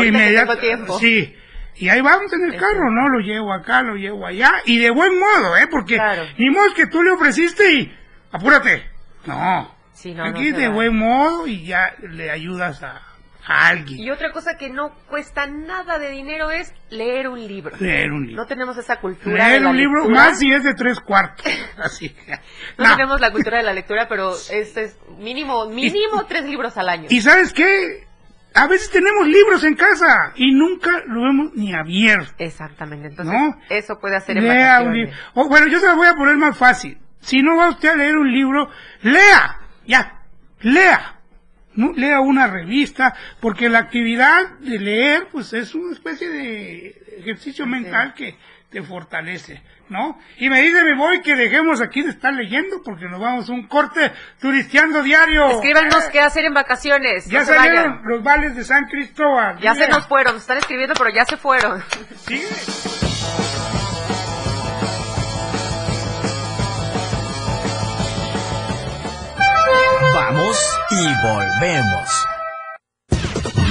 tiempo. Sí. Y ahí vamos en el carro, ¿no? Lo llevo acá, lo llevo allá, y de buen modo, ¿eh? Porque ni modo que tú le ofreciste y apúrate. No. Sí, no, Aquí no de buen modo y ya le ayudas a, a alguien. Y otra cosa que no cuesta nada de dinero es leer un libro. Leer un libro. No tenemos esa cultura. de Leer la un libro lectura. más si es de tres cuartos. Así. No, No. tenemos la cultura de la lectura, pero es, es mínimo, mínimo tres libros al año. ¿Y sabes qué? A veces tenemos libros en casa y nunca lo hemos ni abierto. Exactamente. Entonces, ¿No? eso puede hacer Lea un libro. Oh, bueno, yo se lo voy a poner más fácil. Si no va usted a leer un libro, lea. Ya. Lea. No, lea una revista, porque la actividad de leer, pues es una especie de ejercicio mental que te fortalece, ¿no? Y me dice, me voy que dejemos aquí de estar leyendo, porque nos vamos a un corte turisteando diario. Escríbanos qué hacer en vacaciones. Ya no se salieron vayan. los vales de San Cristóbal. Ya se nos fueron. Están escribiendo, pero ya se fueron. Sigue. Vamos y volvemos.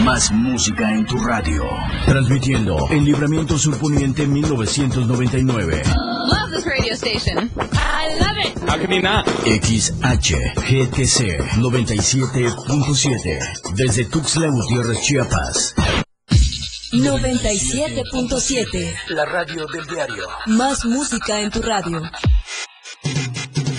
Más música en tu radio. Transmitiendo en Libramiento Surponiente 1999. Love this radio station. I love it. XHGTC 97.7. Desde Tuxtla Gutiérrez, Chiapas. 97.7. La radio del diario. Más música en tu radio.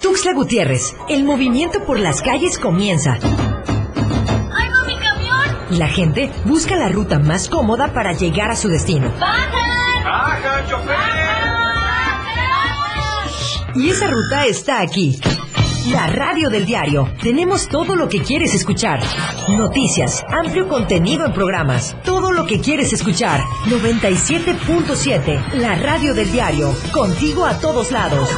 Tuxtla Gutiérrez, el movimiento por las calles comienza. ¡Ay, no, mi camión! Y la gente busca la ruta más cómoda para llegar a su destino. ¡Baja, Y esa ruta está aquí. La radio del diario. Tenemos todo lo que quieres escuchar. Noticias, amplio contenido en programas. Todo lo que quieres escuchar. 97.7. La radio del diario. Contigo a todos lados.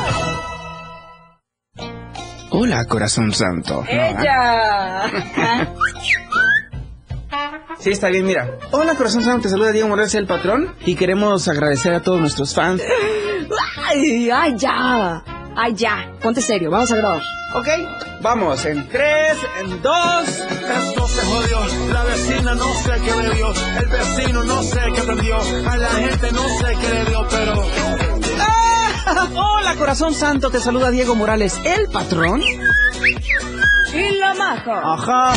Hola, corazón santo. ¡Ella! Sí, está bien, mira. Hola, corazón santo, te saluda Diego Morales, el patrón, y queremos agradecer a todos nuestros fans. Ay, ay, ya. Ay, ya. Ponte serio, vamos a grabar. Ok, vamos, en tres, en dos. Esto se jodió, la vecina no sé qué dio, el vecino no sé qué aprendió, a la gente no sé qué le dio, pero... Hola, corazón santo, te saluda Diego Morales, el patrón. Y la maja. Ajá.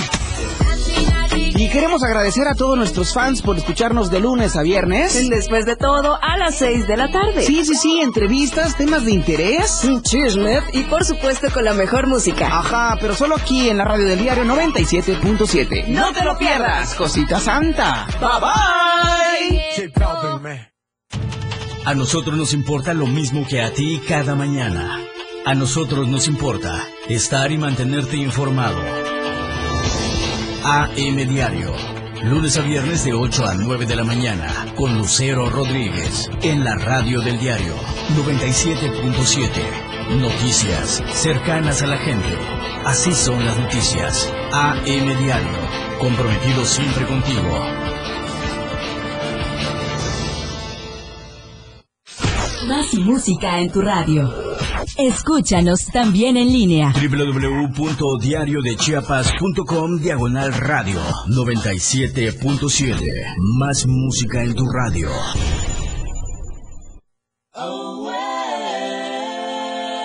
Y queremos agradecer a todos nuestros fans por escucharnos de lunes a viernes. Después de todo, a las 6 de la tarde. Sí, sí, sí, entrevistas, temas de interés. Chisme y por supuesto con la mejor música. Ajá, pero solo aquí en la radio del diario 97.7. No te lo pierdas. Cosita santa. Bye bye. A nosotros nos importa lo mismo que a ti cada mañana. A nosotros nos importa estar y mantenerte informado. AM Diario. Lunes a viernes de 8 a 9 de la mañana con Lucero Rodríguez en la radio del diario 97.7. Noticias cercanas a la gente. Así son las noticias. AM Diario. Comprometido siempre contigo. Más música en tu radio. Escúchanos también en línea. www.diariodechiapas.com diagonal radio 97.7 Más música en tu radio.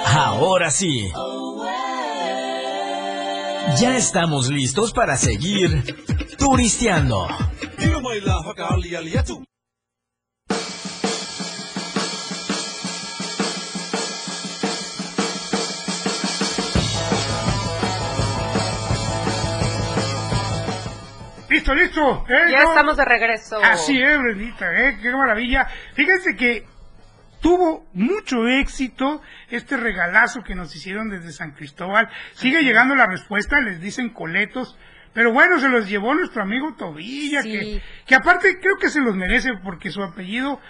Ahora sí. Ya estamos listos para seguir turisteando. Listo, listo. ¿eh? Ya No. estamos de regreso. Así es, Brendita, ¿eh? qué maravilla. Fíjense que tuvo mucho éxito este regalazo que nos hicieron desde San Cristóbal. Sigue llegando la respuesta, les dicen coletos, Pero bueno, se los llevó nuestro amigo Tobilla, Sí. que, que aparte creo que se los merece porque su apellido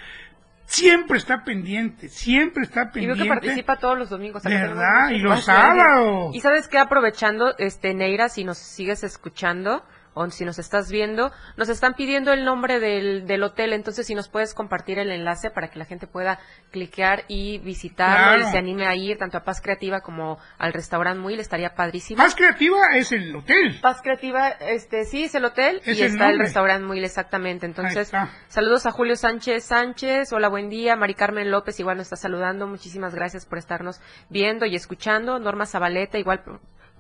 siempre está pendiente, siempre está Y veo pendiente. que participa todos los domingos. ¿Verdad? Y los sábados. Y sabes que aprovechando, este Neira, si nos sigues escuchando o si nos estás viendo, nos están pidiendo el nombre del, del hotel, entonces si nos puedes compartir el enlace para que la gente pueda cliquear y visitarlo Claro. y se anime a ir tanto a Paz Creativa como al restaurante Muy, estaría padrísimo. Más creativa es el hotel. Paz Creativa, este sí es el hotel Es y el está el restaurante Muy exactamente. Entonces, saludos a Julio Sánchez Sánchez, hola, buen día. Mari Carmen López igual nos está saludando. Muchísimas gracias por estarnos viendo y escuchando. Norma Zabaleta igual.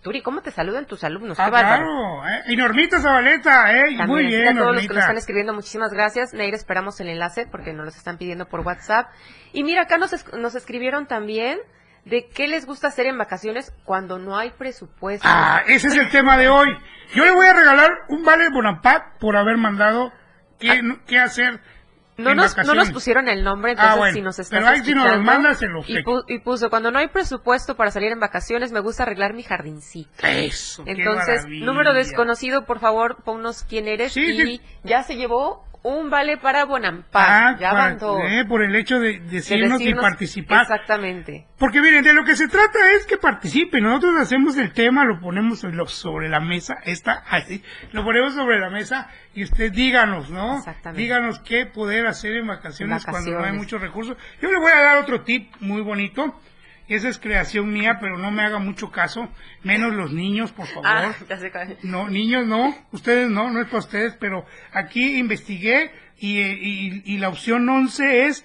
Turi, ¿cómo te saludan tus alumnos? Ah, Qué claro. ¿eh? Y Normita Zabaleta, ¿eh? También, Muy bien, a todos los que nos están escribiendo, muchísimas gracias. Neira, esperamos el enlace porque nos los están pidiendo por WhatsApp. Y mira, acá nos, es- nos escribieron también de qué les gusta hacer en vacaciones cuando no hay presupuesto. Ah, ese es el tema de hoy. Yo le voy a regalar un vale Bonampak por haber mandado qué, qué hacer Ah. No en nos, no nos pusieron el nombre, entonces Ah, bueno, si nos estás pero ahí si nos lo escuchando, mandas, se lo y, pu- y puso, cuando no hay presupuesto para salir en vacaciones, me gusta arreglar mi jardincito. Eso, qué Entonces, maravilla. número desconocido, por favor, ponnos quién eres Sí, y sí. ya se llevó un vale para Bonampak. Ah, ya para- van dos. eh, por el hecho de De decirnos, y decirnos- participar. Exactamente. Porque miren, de lo que se trata es que participen. Nosotros hacemos el tema, lo ponemos sobre la mesa, está así, lo ponemos sobre la mesa y usted díganos, ¿no? Exactamente. Díganos qué poder hacer en vacaciones, cuando no hay muchos recursos. Yo le voy a dar otro tip muy bonito. Esa es creación mía, pero no me haga mucho caso, menos los niños, por favor. Ah, ya sé cuál. No, niños no, ustedes no, no es para ustedes, pero aquí investigué y, y- y la opción 11 es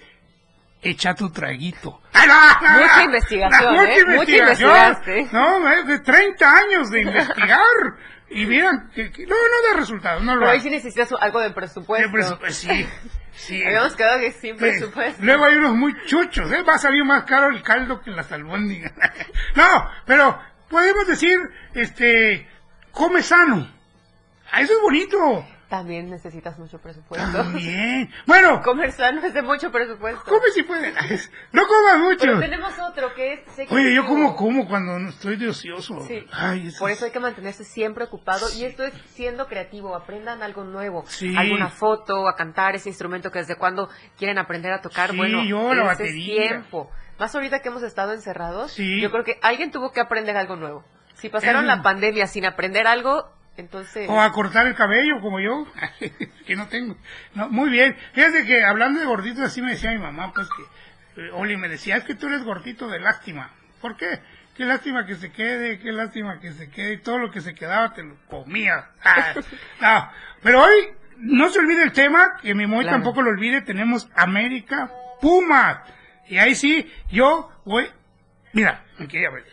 echa tu traguito. ¡Ah, no! Mucha investigación, Mucha ¿eh? Mucha investigación. investigaste. No, es de 30 años de investigar. Y miran, que, que- no, no da resultados, no lo Pero ahí sí necesitas algo de presupuesto. De presupuesto, sí, sí. Habíamos quedado que Sí. presupuesto. Luego hay unos muy chuchos, ¿eh? Va a salir más caro el caldo que las albóndigas. no, pero podemos decir, este, come sano. Ah, Eso es bonito. También necesitas mucho presupuesto. También. Bueno. Comer sano es de mucho presupuesto. Come si puedes. No comas mucho. Pero tenemos otro que es... Oye, yo como como cuando estoy de ocioso. Sí. Ay, eso Por es- eso hay que mantenerse siempre ocupado y esto es siendo creativo, aprendan algo nuevo, Sí. alguna foto, a cantar ese instrumento que desde cuando quieren aprender a tocar, Sí, bueno, yo, la batería. tiempo. Más ahorita que hemos estado encerrados, Sí. yo creo que alguien tuvo que aprender algo nuevo. Si pasaron la pandemia sin aprender algo, entonces... O a cortar el cabello, como yo, que no tengo. No, muy bien. Fíjate que hablando de gorditos, así me decía mi mamá, pues que, eh, Oli me decía, es que tú eres gordito de lástima. ¿Por qué? Qué lástima que se quede, qué lástima que se quede, y todo lo que se quedaba te lo comía. Ah, no, pero hoy, no se olvide el tema, que mi Moy Claro. tampoco lo olvide, tenemos América Pumas. Y ahí sí, yo voy, Mira,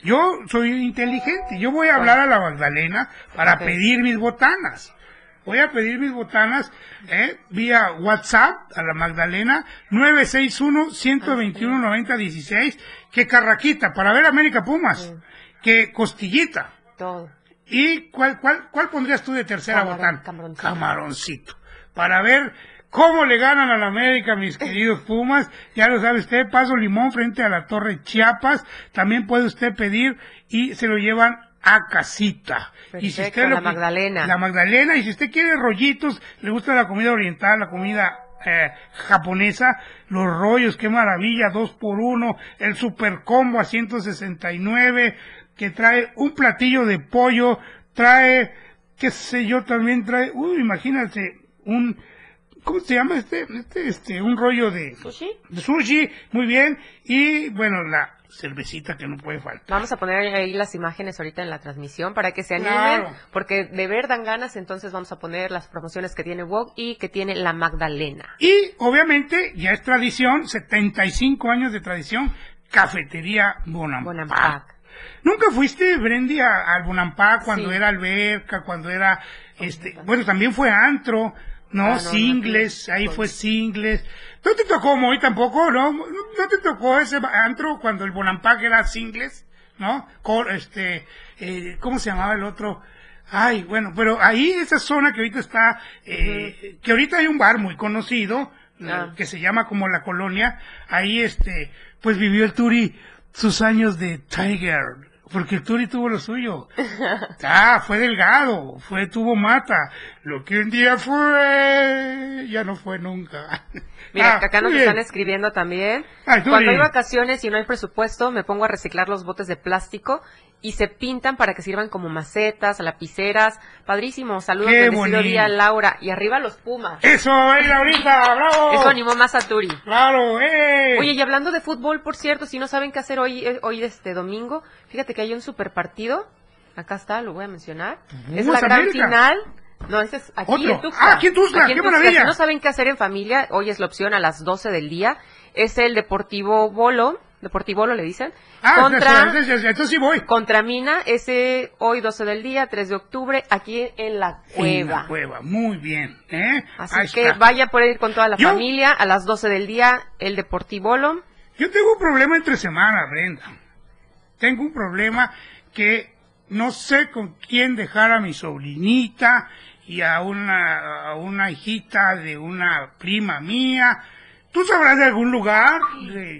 yo soy inteligente, yo voy a hablar a la Magdalena para pedir mis botanas. Voy a pedir mis botanas eh, vía WhatsApp a la Magdalena 961-121-9016, que Carraquita, para ver América Pumas, que Costillita. Todo. ¿Y cuál, cuál, cuál pondrías tú de tercera Camarón- botana? camaroncito. Camaroncito. Para ver cómo le ganan a la América, mis queridos Pumas. Ya lo sabe usted, Paso Limón frente a la Torre Chiapas. También puede usted pedir y se lo llevan a casita. y si usted lo la Magdalena. La Magdalena. Y si usted quiere rollitos, le gusta la comida oriental, la comida eh, japonesa, los rollos, qué maravilla, dos por uno, el super combo a 169, que trae un platillo de pollo, trae, qué sé yo, también trae, uy, imagínate, un, ¿cómo se llama este? Este, este, un rollo de ¿Sushi? de sushi, muy bien, y bueno, la cervecita que no puede faltar. Vamos a poner ahí las imágenes ahorita en la transmisión para que se animen, Claro. porque de ver dan ganas, entonces vamos a poner las promociones que tiene WOG y que tiene la Magdalena. Y obviamente ya es tradición, 75 años de tradición, cafetería Bonampak. Bonampak. ¿Nunca fuiste, Brendy, al Bonampak cuando Sí. era alberca, cuando era, este, bueno, también fue antro, ¿no? Ah, no, no singles, ahí fue singles. ¿No te tocó hoy tampoco, no? ¿No te tocó ese antro cuando el Bonampak era singles, no? Con, este, eh, ¿cómo se llamaba el otro? Ay, bueno, pero ahí esa zona que ahorita está, eh, que ahorita hay un bar muy conocido, Ah. eh, que se llama como La Colonia, ahí este, pues vivió el Turi sus años de Tiger, Porque el Turi tuvo lo suyo. Ah, fue delgado, fue, tuvo mata. Lo que un día fue, ya no fue nunca. Mira, Ah, acá nos están bien. escribiendo también. Cuando hay vacaciones y no hay presupuesto, me pongo a reciclar los botes de plástico y se pintan para que sirvan como macetas, lapiceras. Padrísimo. Saludos Qué bendecido día, Laura. Y arriba los Pumas. Eso, ¡eh, ahorita! ¡Bravo! Eso animó más a Turi. ¡Claro, eh! Oye, y hablando de fútbol, por cierto, si no saben qué hacer hoy, eh, hoy este domingo, fíjate que hay un super partido. Acá está, lo voy a mencionar. Es la gran América. final. No, ese es aquí Otro. en Tuxtla. Ah, aquí en Tuxtla, qué maravilla. Si no saben qué hacer en familia, hoy es la opción a las 12 del día. Es el Deportivo Bolo, Deportivolo le dicen. Ah, contra, entonces, entonces sí voy. contra Mina, ese hoy 12 del día, 3 de octubre, aquí en la En cueva. la cueva, muy bien, ¿eh? Así Ahí que está. vaya por ir con toda la Yo- familia a las 12 del día, el Deportivolo. Yo tengo un problema entre semana, Brenda. Tengo un problema que no sé con quién dejar a mi sobrinita y a una, a una hijita de una prima mía. ¿Tú sabrás de algún lugar?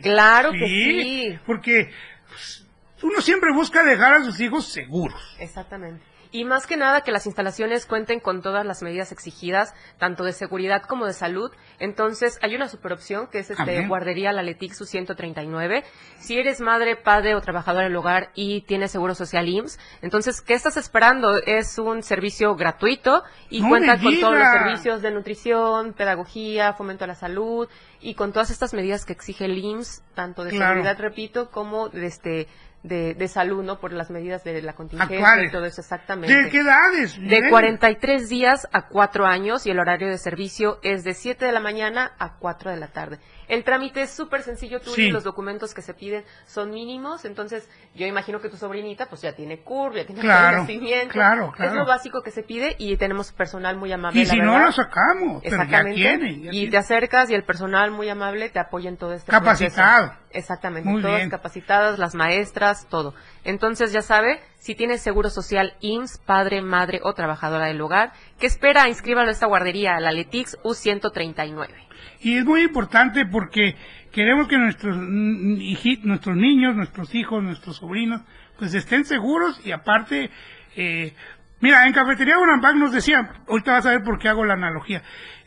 Claro que sí. Porque pues, uno siempre busca dejar a sus hijos seguros. Exactamente. Y más que nada que las instalaciones cuenten con todas las medidas exigidas, tanto de seguridad como de salud. Entonces, hay una super opción que es este Amén. guardería La Letix su 139. Si eres madre, padre o trabajador del hogar y tienes seguro social IMSS, entonces, ¿qué estás esperando? Es un servicio gratuito y ¡No cuenta con todos los servicios de nutrición, pedagogía, fomento a la salud y con todas estas medidas que exige el IMSS, tanto de Claro. seguridad, repito, como de este de, de salud, ¿no? Por las medidas de la contingencia y todo eso, exactamente. ¿De qué edades? De Brenda? 43 días a 4 años y el horario de servicio es de 7 de la mañana a 4 de la tarde. El trámite es súper sencillo, tú Sí. los documentos que se piden son mínimos, entonces yo imagino que tu sobrinita pues ya tiene CURB, ya tiene Claro, nacimiento. claro, Es claro. lo básico que se pide y tenemos personal muy amable. Y la si no, lo sacamos, pero ya ya y te acercas y el personal muy amable te apoya en todo este Capacitado. proceso. Exactamente, Muy todas bien. capacitadas, las maestras, todo. Entonces ya sabe, si tiene seguro social IMSS, padre, madre o trabajadora del hogar, que espera, inscríbalo a esta guardería, la Letix U139. Y es muy importante porque queremos que nuestros, nuestros niños, nuestros hijos, nuestros sobrinos, pues estén seguros y aparte, eh, mira, en Cafetería Bonampak nos decía, ahorita vas a ver por qué hago la analogía,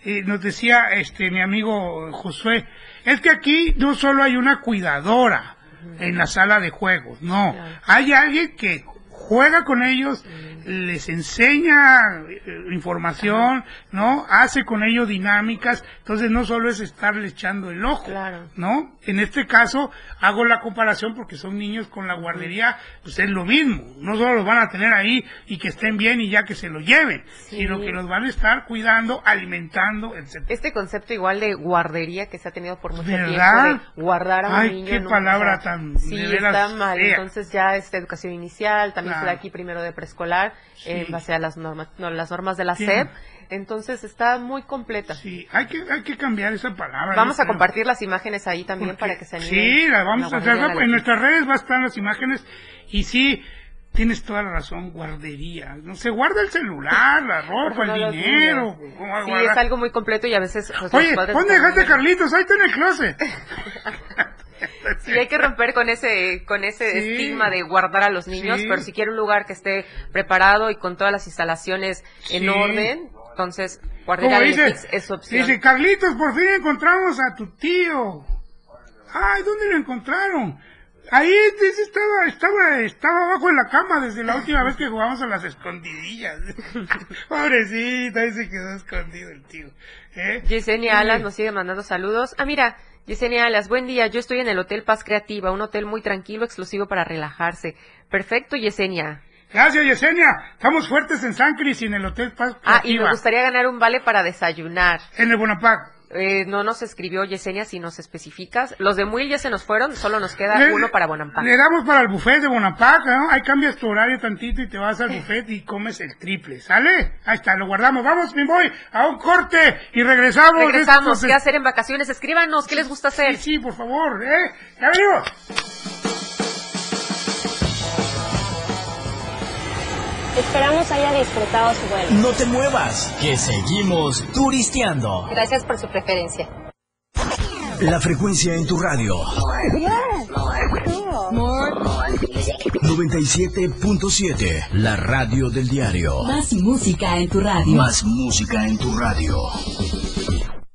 eh, nos decía este mi amigo Josué, es que aquí no solo hay una cuidadora en la sala de juegos, no, hay alguien que juega con ellos, les enseña eh, información, ¿no? Hace con ellos dinámicas, entonces no solo es estarle echando el ojo, ¿no? En este caso hago la comparación porque son niños con la guardería, pues es lo mismo, no solo los van a tener ahí y que estén bien y ya que se lo lleven, sino que los van a estar cuidando, alimentando, etc. Este concepto igual de guardería que se ha tenido por mucho ¿Verdad? tiempo, de guardar a un Ay, niño. qué en palabra tan Sí, está mal. fea. Entonces ya esta educación inicial, también Claro. aquí primero de preescolar, Sí. en base a las normas, no, las normas de la Sí. SEP. Entonces está muy completa. Sí, hay que, hay que cambiar esa palabra. Vamos a compartir las imágenes ahí también para que se animen. Sí, las vamos la a hacer. En nuestras redes va a estar las imágenes. Y sí, tienes toda la razón, guardería. No se guarda el celular, la ropa, Por el dinero. niños. ¿Cómo va a Sí, es algo muy completo y a veces pues, Oye, ¿dónde dejaste Carlitos? Ahí está en el closet. Sí, hay que romper con ese con ese Sí. estigma de guardar a los niños, Sí. pero si quiere un lugar que esté preparado y con todas las instalaciones en orden, entonces Letix es opción. dice, Carlitos, por fin encontramos a tu tío. Ay, ¿dónde lo encontraron? Ahí estaba, estaba, estaba abajo en la cama desde la última vez que jugamos a las escondidillas. Pobrecito, ahí se quedó escondido el tío. ¿eh? Yesenia. Alas nos sigue mandando saludos. Ah, mira, Yesenia Alas, buen día. Yo estoy en el Hotel Paz Creativa, un hotel muy tranquilo, exclusivo para relajarse. Perfecto, Yesenia. Gracias, Yesenia. Estamos fuertes en San Cris y en el Hotel Paz Ah, y Creativa. me gustaría ganar un vale para desayunar. En el Bonaparte. Eh, no nos escribió Yesenia si nos especificas. Los de Muil ya se nos fueron, solo nos queda Le- uno para Bonampak. Le damos para el buffet de Bonaparte, ¿no? Ahí cambias tu horario tantito y te vas al buffet y comes el triple, ¿sale? Ahí está, lo guardamos. Vamos, mi boy, a un corte y regresamos. Regresamos. ¿Qué hacer en vacaciones? Escríbanos, ¿qué les gusta hacer? Sí, sí, por favor, ¿eh? Ya venimos. Esperamos haya disfrutado su vuelo. No te muevas, que seguimos turisteando. Gracias por su preferencia. La frecuencia en tu radio. More 97.7, la radio del diario. Más música en tu radio. Más música en tu radio.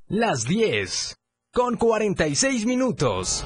Las 10, con 46 minutos.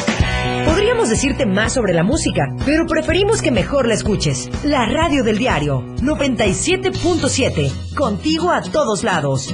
Podríamos decirte más sobre la música, pero preferimos que mejor la escuches. La radio del diario 97.7, contigo a todos lados.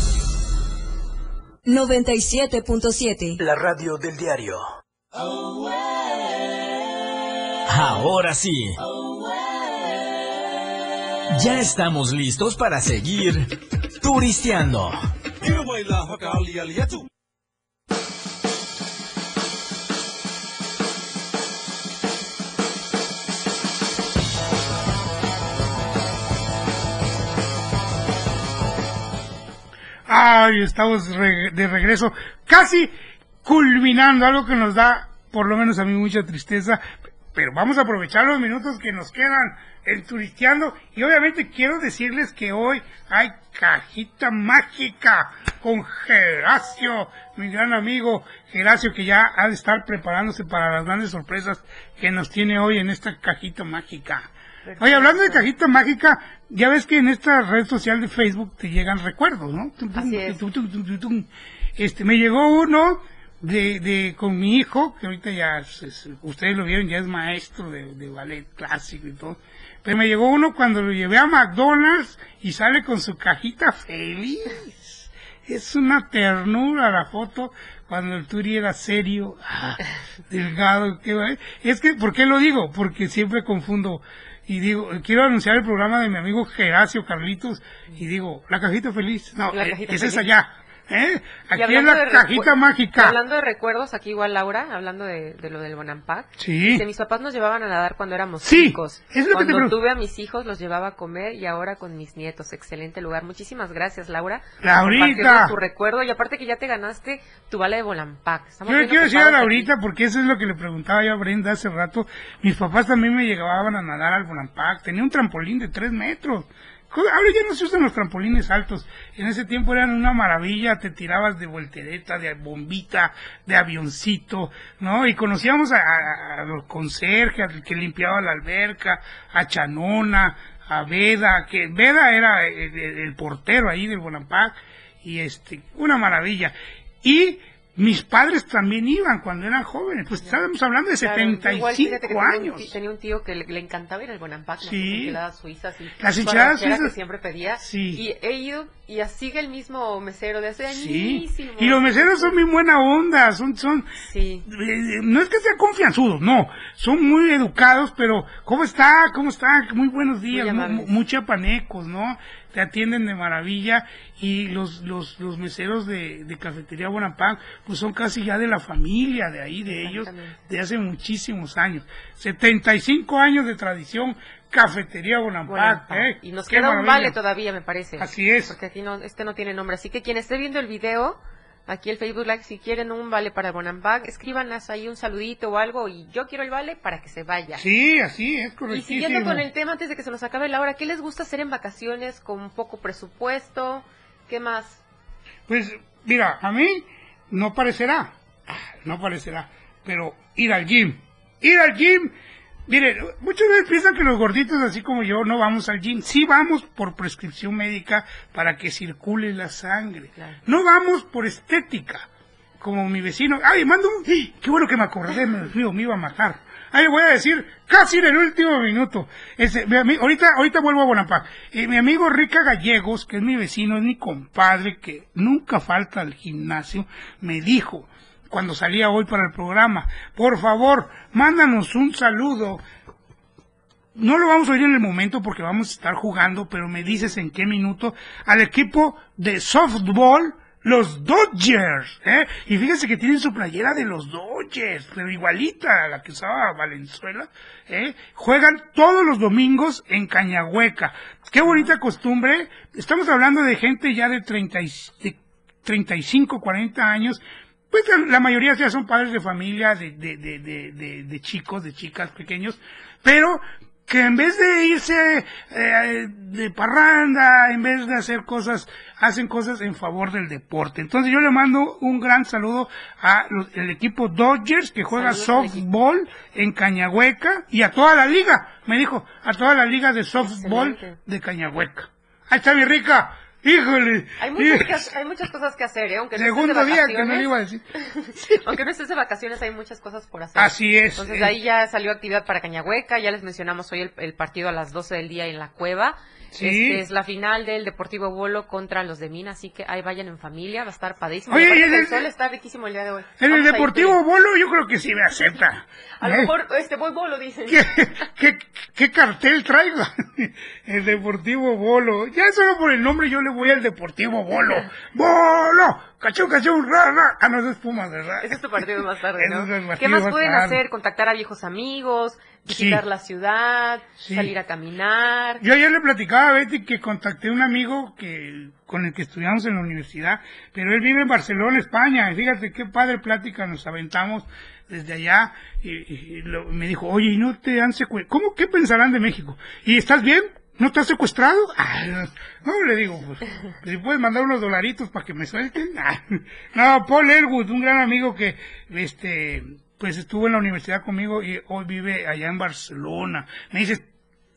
97.7. La radio del diario. Ahora sí. Ya estamos listos para seguir turisteando. Ay, estamos de regreso, casi culminando, algo que nos da, por lo menos a mí, mucha tristeza. Pero vamos a aprovechar los minutos que nos quedan en Turisteando. Y obviamente quiero decirles que hoy hay cajita mágica con Geracio, mi gran amigo Geracio, que ya ha de estar preparándose para las grandes sorpresas que nos tiene hoy en esta cajita mágica. Oye, hablando de cajita mágica, ya ves que en esta red social de Facebook te llegan recuerdos, ¿no? Tum, tum. Este, me llegó uno de, de, con mi hijo, que ahorita ya, es- es- ustedes lo vieron, ya es maestro de, de ballet clásico y todo. Pero me llegó uno cuando lo llevé a McDonald's y sale con su cajita feliz. Es una ternura la foto cuando el Turi era serio, ah, delgado. va- es que, ¿por qué lo digo? Porque siempre confundo. Y digo, quiero anunciar el programa de mi amigo Geracio Carlitos y digo, la cajita feliz. No, La eh, cajita esa es feliz. allá. ¿Eh? Aquí es hablando la cajita mágica. Hablando de recuerdos, aquí igual Laura, hablando de, de lo del Bonampak. Sí. Dice, mis papás nos llevaban a nadar cuando éramos Sí, chicos. es lo que te Cuando tuve a mis hijos los llevaba a comer y ahora con mis nietos. Excelente lugar. Muchísimas gracias, Laura. Laurita. tu recuerdo y aparte que ya te ganaste tu vale de Bonampak. Yo le quiero decir a Laurita, porque eso es lo que le preguntaba yo a Brenda hace rato. Mis papás también me llevaban a nadar al Bonampak. Tenía un trampolín de tres metros. Ahora ya no se usan los trampolines altos. En ese tiempo eran una maravilla. Te tirabas de voltereta, de bombita, de avioncito, ¿no? Y conocíamos a, los conserjes, al que limpiaba la alberca, a Chanona, a Veda, que Veda era el, el- portero ahí del Bonampak. Y este, una maravilla. Y mis padres también iban cuando eran jóvenes, pues estábamos hablando de Claro, yo igual, fíjate 75 que tenía un años. Tenía un tío que le, le encantaba ir al Bonampak, las Sí. enchiladas suizas y Las enchiladas suizas. que siempre pedía. Sí. Y he ido y así sigue el mismo mesero de hace Sí, y los meseros son muy buena onda, son, son, Sí. eh, no es que sean confianzudos, no, son muy educados, pero ¿cómo está? ¿Cómo está? Muy buenos días, Muy muy chapanecos, ¿no? Te atienden de maravilla y los, los, los meseros de, de Cafetería Bonampak, pues son casi ya de la familia de ahí, de ellos, de hace muchísimos años. 75 años de tradición, Cafetería Bonampak. ¿eh? Y nos Qué queda un vale todavía, me parece. Así es. Porque aquí no, este no tiene nombre. Así que quien esté viendo el video, aquí el Facebook Live, si quieren un vale para Bonampak, escríbanos ahí un saludito o algo y yo quiero el vale para que se vaya. Sí, así es, Y correctísimo. siguiendo con el tema, antes de que se nos acabe la hora, ¿qué les gusta hacer en vacaciones con poco presupuesto? ¿Qué más? Pues mira, a mí no parecerá, ah, no parecerá, pero ir al gym, ir al gym, mire, muchas veces piensan que los gorditos así como yo no vamos al gym, sí vamos por prescripción médica para que circule la sangre, no vamos por estética, como mi vecino, ay, mando un, qué bueno que me acordé, me, mío, me iba a matar. Ahí voy a decir, casi en el último minuto. Ese, mi ahorita, ahorita vuelvo a Bonaparte. Eh, mi amigo Rica Gallegos, que es mi vecino, es mi compadre, que nunca falta al gimnasio, me dijo, cuando salía hoy para el programa, por favor, mándanos un saludo. No lo vamos a oír en el momento porque vamos a estar jugando, pero me dices en qué minuto al equipo de softball, los Dodgers, ¿eh? Y fíjense que tienen su playera de los Dodgers, pero igualita a la que usaba Valenzuela, ¿eh? Juegan todos los domingos en Cañahueca. Qué bonita costumbre. Estamos hablando de gente ya de, 30 y- de 35, 40 años, pues la mayoría ya son padres de familia, de, de, de, de, de- de chicos, de chicas pequeños, pero que en vez de irse eh, de parranda, en vez de hacer cosas, hacen cosas en favor del deporte. Entonces yo le mando un gran saludo a los- el equipo Dodgers que juega Saludos al softball en Cañahueca y a toda la liga, me dijo, a toda la liga de softball Excelente. de Cañahueca. Ahí está mi rica, híjole. Hay muchas, que ha- hay muchas cosas que hacer, ¿eh? Aunque no estés de Segundo día que no le iba a decir. Aunque no estés de vacaciones, hay muchas cosas por hacer. Así es. Entonces, de ahí ya salió actividad para Cañahueca. Ya les mencionamos hoy el, el partido a las 12 del día en la cueva. Sí. Este es la final del Deportivo Bolo contra los de Mina, así que ahí vayan en familia, va a estar padrísimo. Oye, Y el el- sol está riquísimo el día de hoy. En el Vamos ir, Deportivo. Bolo yo creo que sí me acepta. A lo ¿Eh? mejor, este, voy Bolo, dicen. ¿Qué, qué, qué cartel traigo? El Deportivo Bolo. Ya solo por el nombre yo le voy al Deportivo Bolo. ¡Bolo! ¡Cachón, cachón! ¡Ra, ra! Ah, no, eso es Pumas, ¿verdad? Ese es tu partido más tarde, ¿no? es el ¿Qué más más pueden tarde. hacer? Contactar a viejos amigos, visitar Sí. la ciudad, Sí. salir a caminar. Yo ayer le platicaba a Betty que contacté a un amigo que con el que estudiamos en la universidad, pero él vive en Barcelona, España, y fíjate qué padre plática nos aventamos desde allá, y, y- y lo- me dijo, oye, ¿y no te han secuestrado? ¿Cómo? ¿Qué pensarán de México? ¿Y estás bien? ¿No estás secuestrado? Ah, no, le digo, pues, si puedes mandar unos dolaritos para que me suelten. Ah, no, Paul Elwood, un gran amigo que, este, pues estuvo en la universidad conmigo y hoy vive allá en Barcelona. Me dice,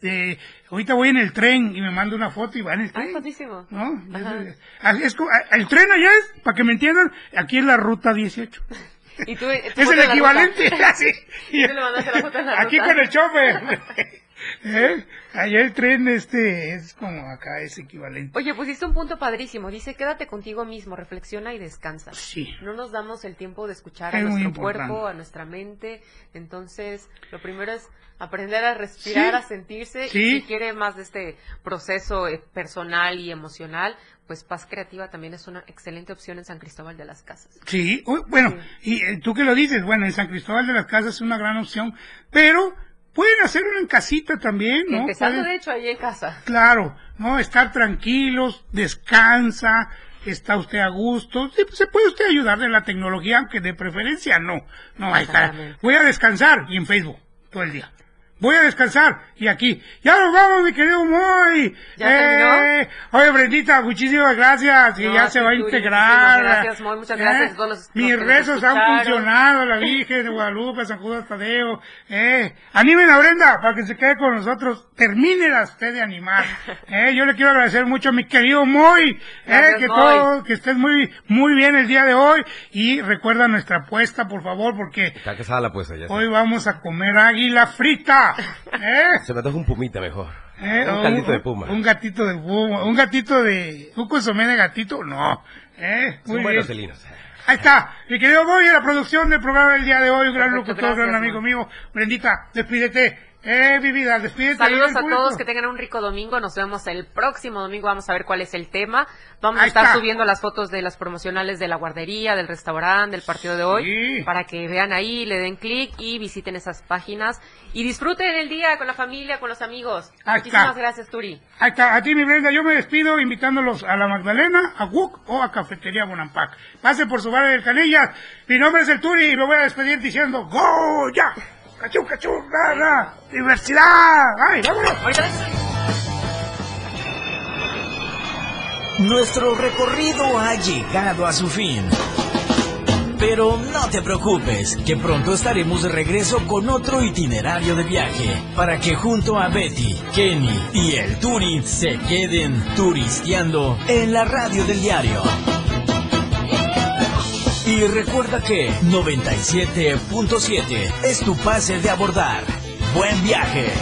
eh, ahorita voy en el tren y me manda una foto y va en el Ah, tren. padrísimo. ¿no? Es- es- es el tren allá es, para que me entiendan, aquí es la ruta 18. Y tú, tu Es foto el equivalente, así. Y tú le mandaste la foto en la Aquí ruta. con el chofer. ¿Eh? Allá el tren este es como acá, es equivalente. Oye, pusiste un punto padrísimo. Dice, quédate contigo mismo, reflexiona y descansa. Sí. No nos damos el tiempo de escuchar a Es nuestro cuerpo, a nuestra mente. Entonces, lo primero es aprender a respirar, Sí. a sentirse. Sí. Y si quiere más de este proceso eh, personal y emocional, pues Paz Creativa también es una excelente opción en San Cristóbal de las Casas. Sí, bueno, y eh, tú que lo dices, bueno, en San Cristóbal de las Casas es una gran opción, pero pueden hacerlo en casita también, ¿no? Empezando, Pueden- de hecho, ahí en casa. Claro, ¿no? Estar tranquilos, descansa, está usted a gusto. Pues, se puede usted ayudar de la tecnología, aunque de preferencia no. No va a estar. Exactamente. Voy a descansar y en Facebook todo el día. Voy a descansar. Y aquí, ya nos vamos, mi querido Moy. ¿Ya terminó? Eh, oye, Brendita, muchísimas gracias. Y No, ya se va a integrar. gracias, Moy, muchas gracias a todos los- los Mis que rezos han funcionado, la Virgen de Guadalupe, San Judas Tadeo. Eh, animen a Brenda para que se quede con nosotros. Termínela usted de animar. Eh, yo le quiero agradecer mucho a mi querido Moy. Eh, Gracias, que Moy. todo, que estés muy, muy bien el día de hoy. Y recuerda nuestra apuesta, por favor, porque Está casada la puesta ya. hoy vamos a comer águila frita. ¿Eh? Se me antoja un pumita mejor. Eh, un caldito de puma. Un gatito de puma. Un gatito de... ¿Un consomé de gatito? No. ¿Eh? Son Muy buenos celinos. Ahí está, mi querido Boy, la producción del programa del día de hoy, un gran Perfecto, locutor, gran amigo mío. Brendita, despídete. Eh, mi vida, despídete. Saludos a todos, que tengan un rico domingo. Nos vemos el próximo domingo. Vamos a ver cuál es el tema. Vamos Ahí a estar está. subiendo las fotos de las promocionales de la guardería, del restaurante, del partido de hoy, para que vean ahí, le den clic y visiten esas páginas y disfruten el día con la familia, con los amigos. Ahí Muchísimas está. gracias, Turi. Ahí está, a ti, mi Brenda, yo me despido invitándolos a la Magdalena, a WUC o a Cafetería Bonampak. Pase por su bar del Canillas. Mi nombre es el Turi y me voy a despedir diciendo ¡Goya! ¡Cachú, cachú! ¡Gana! ¡Diversidad! ¡Ay, vámonos! Nuestro recorrido ha llegado a su fin. Pero no te preocupes, que pronto estaremos de regreso con otro itinerario de viaje, para que junto a Betty, Kenny y el Turi se queden turisteando en la radio del diario. Y recuerda que 97.7 es tu pase de abordar. Buen viaje.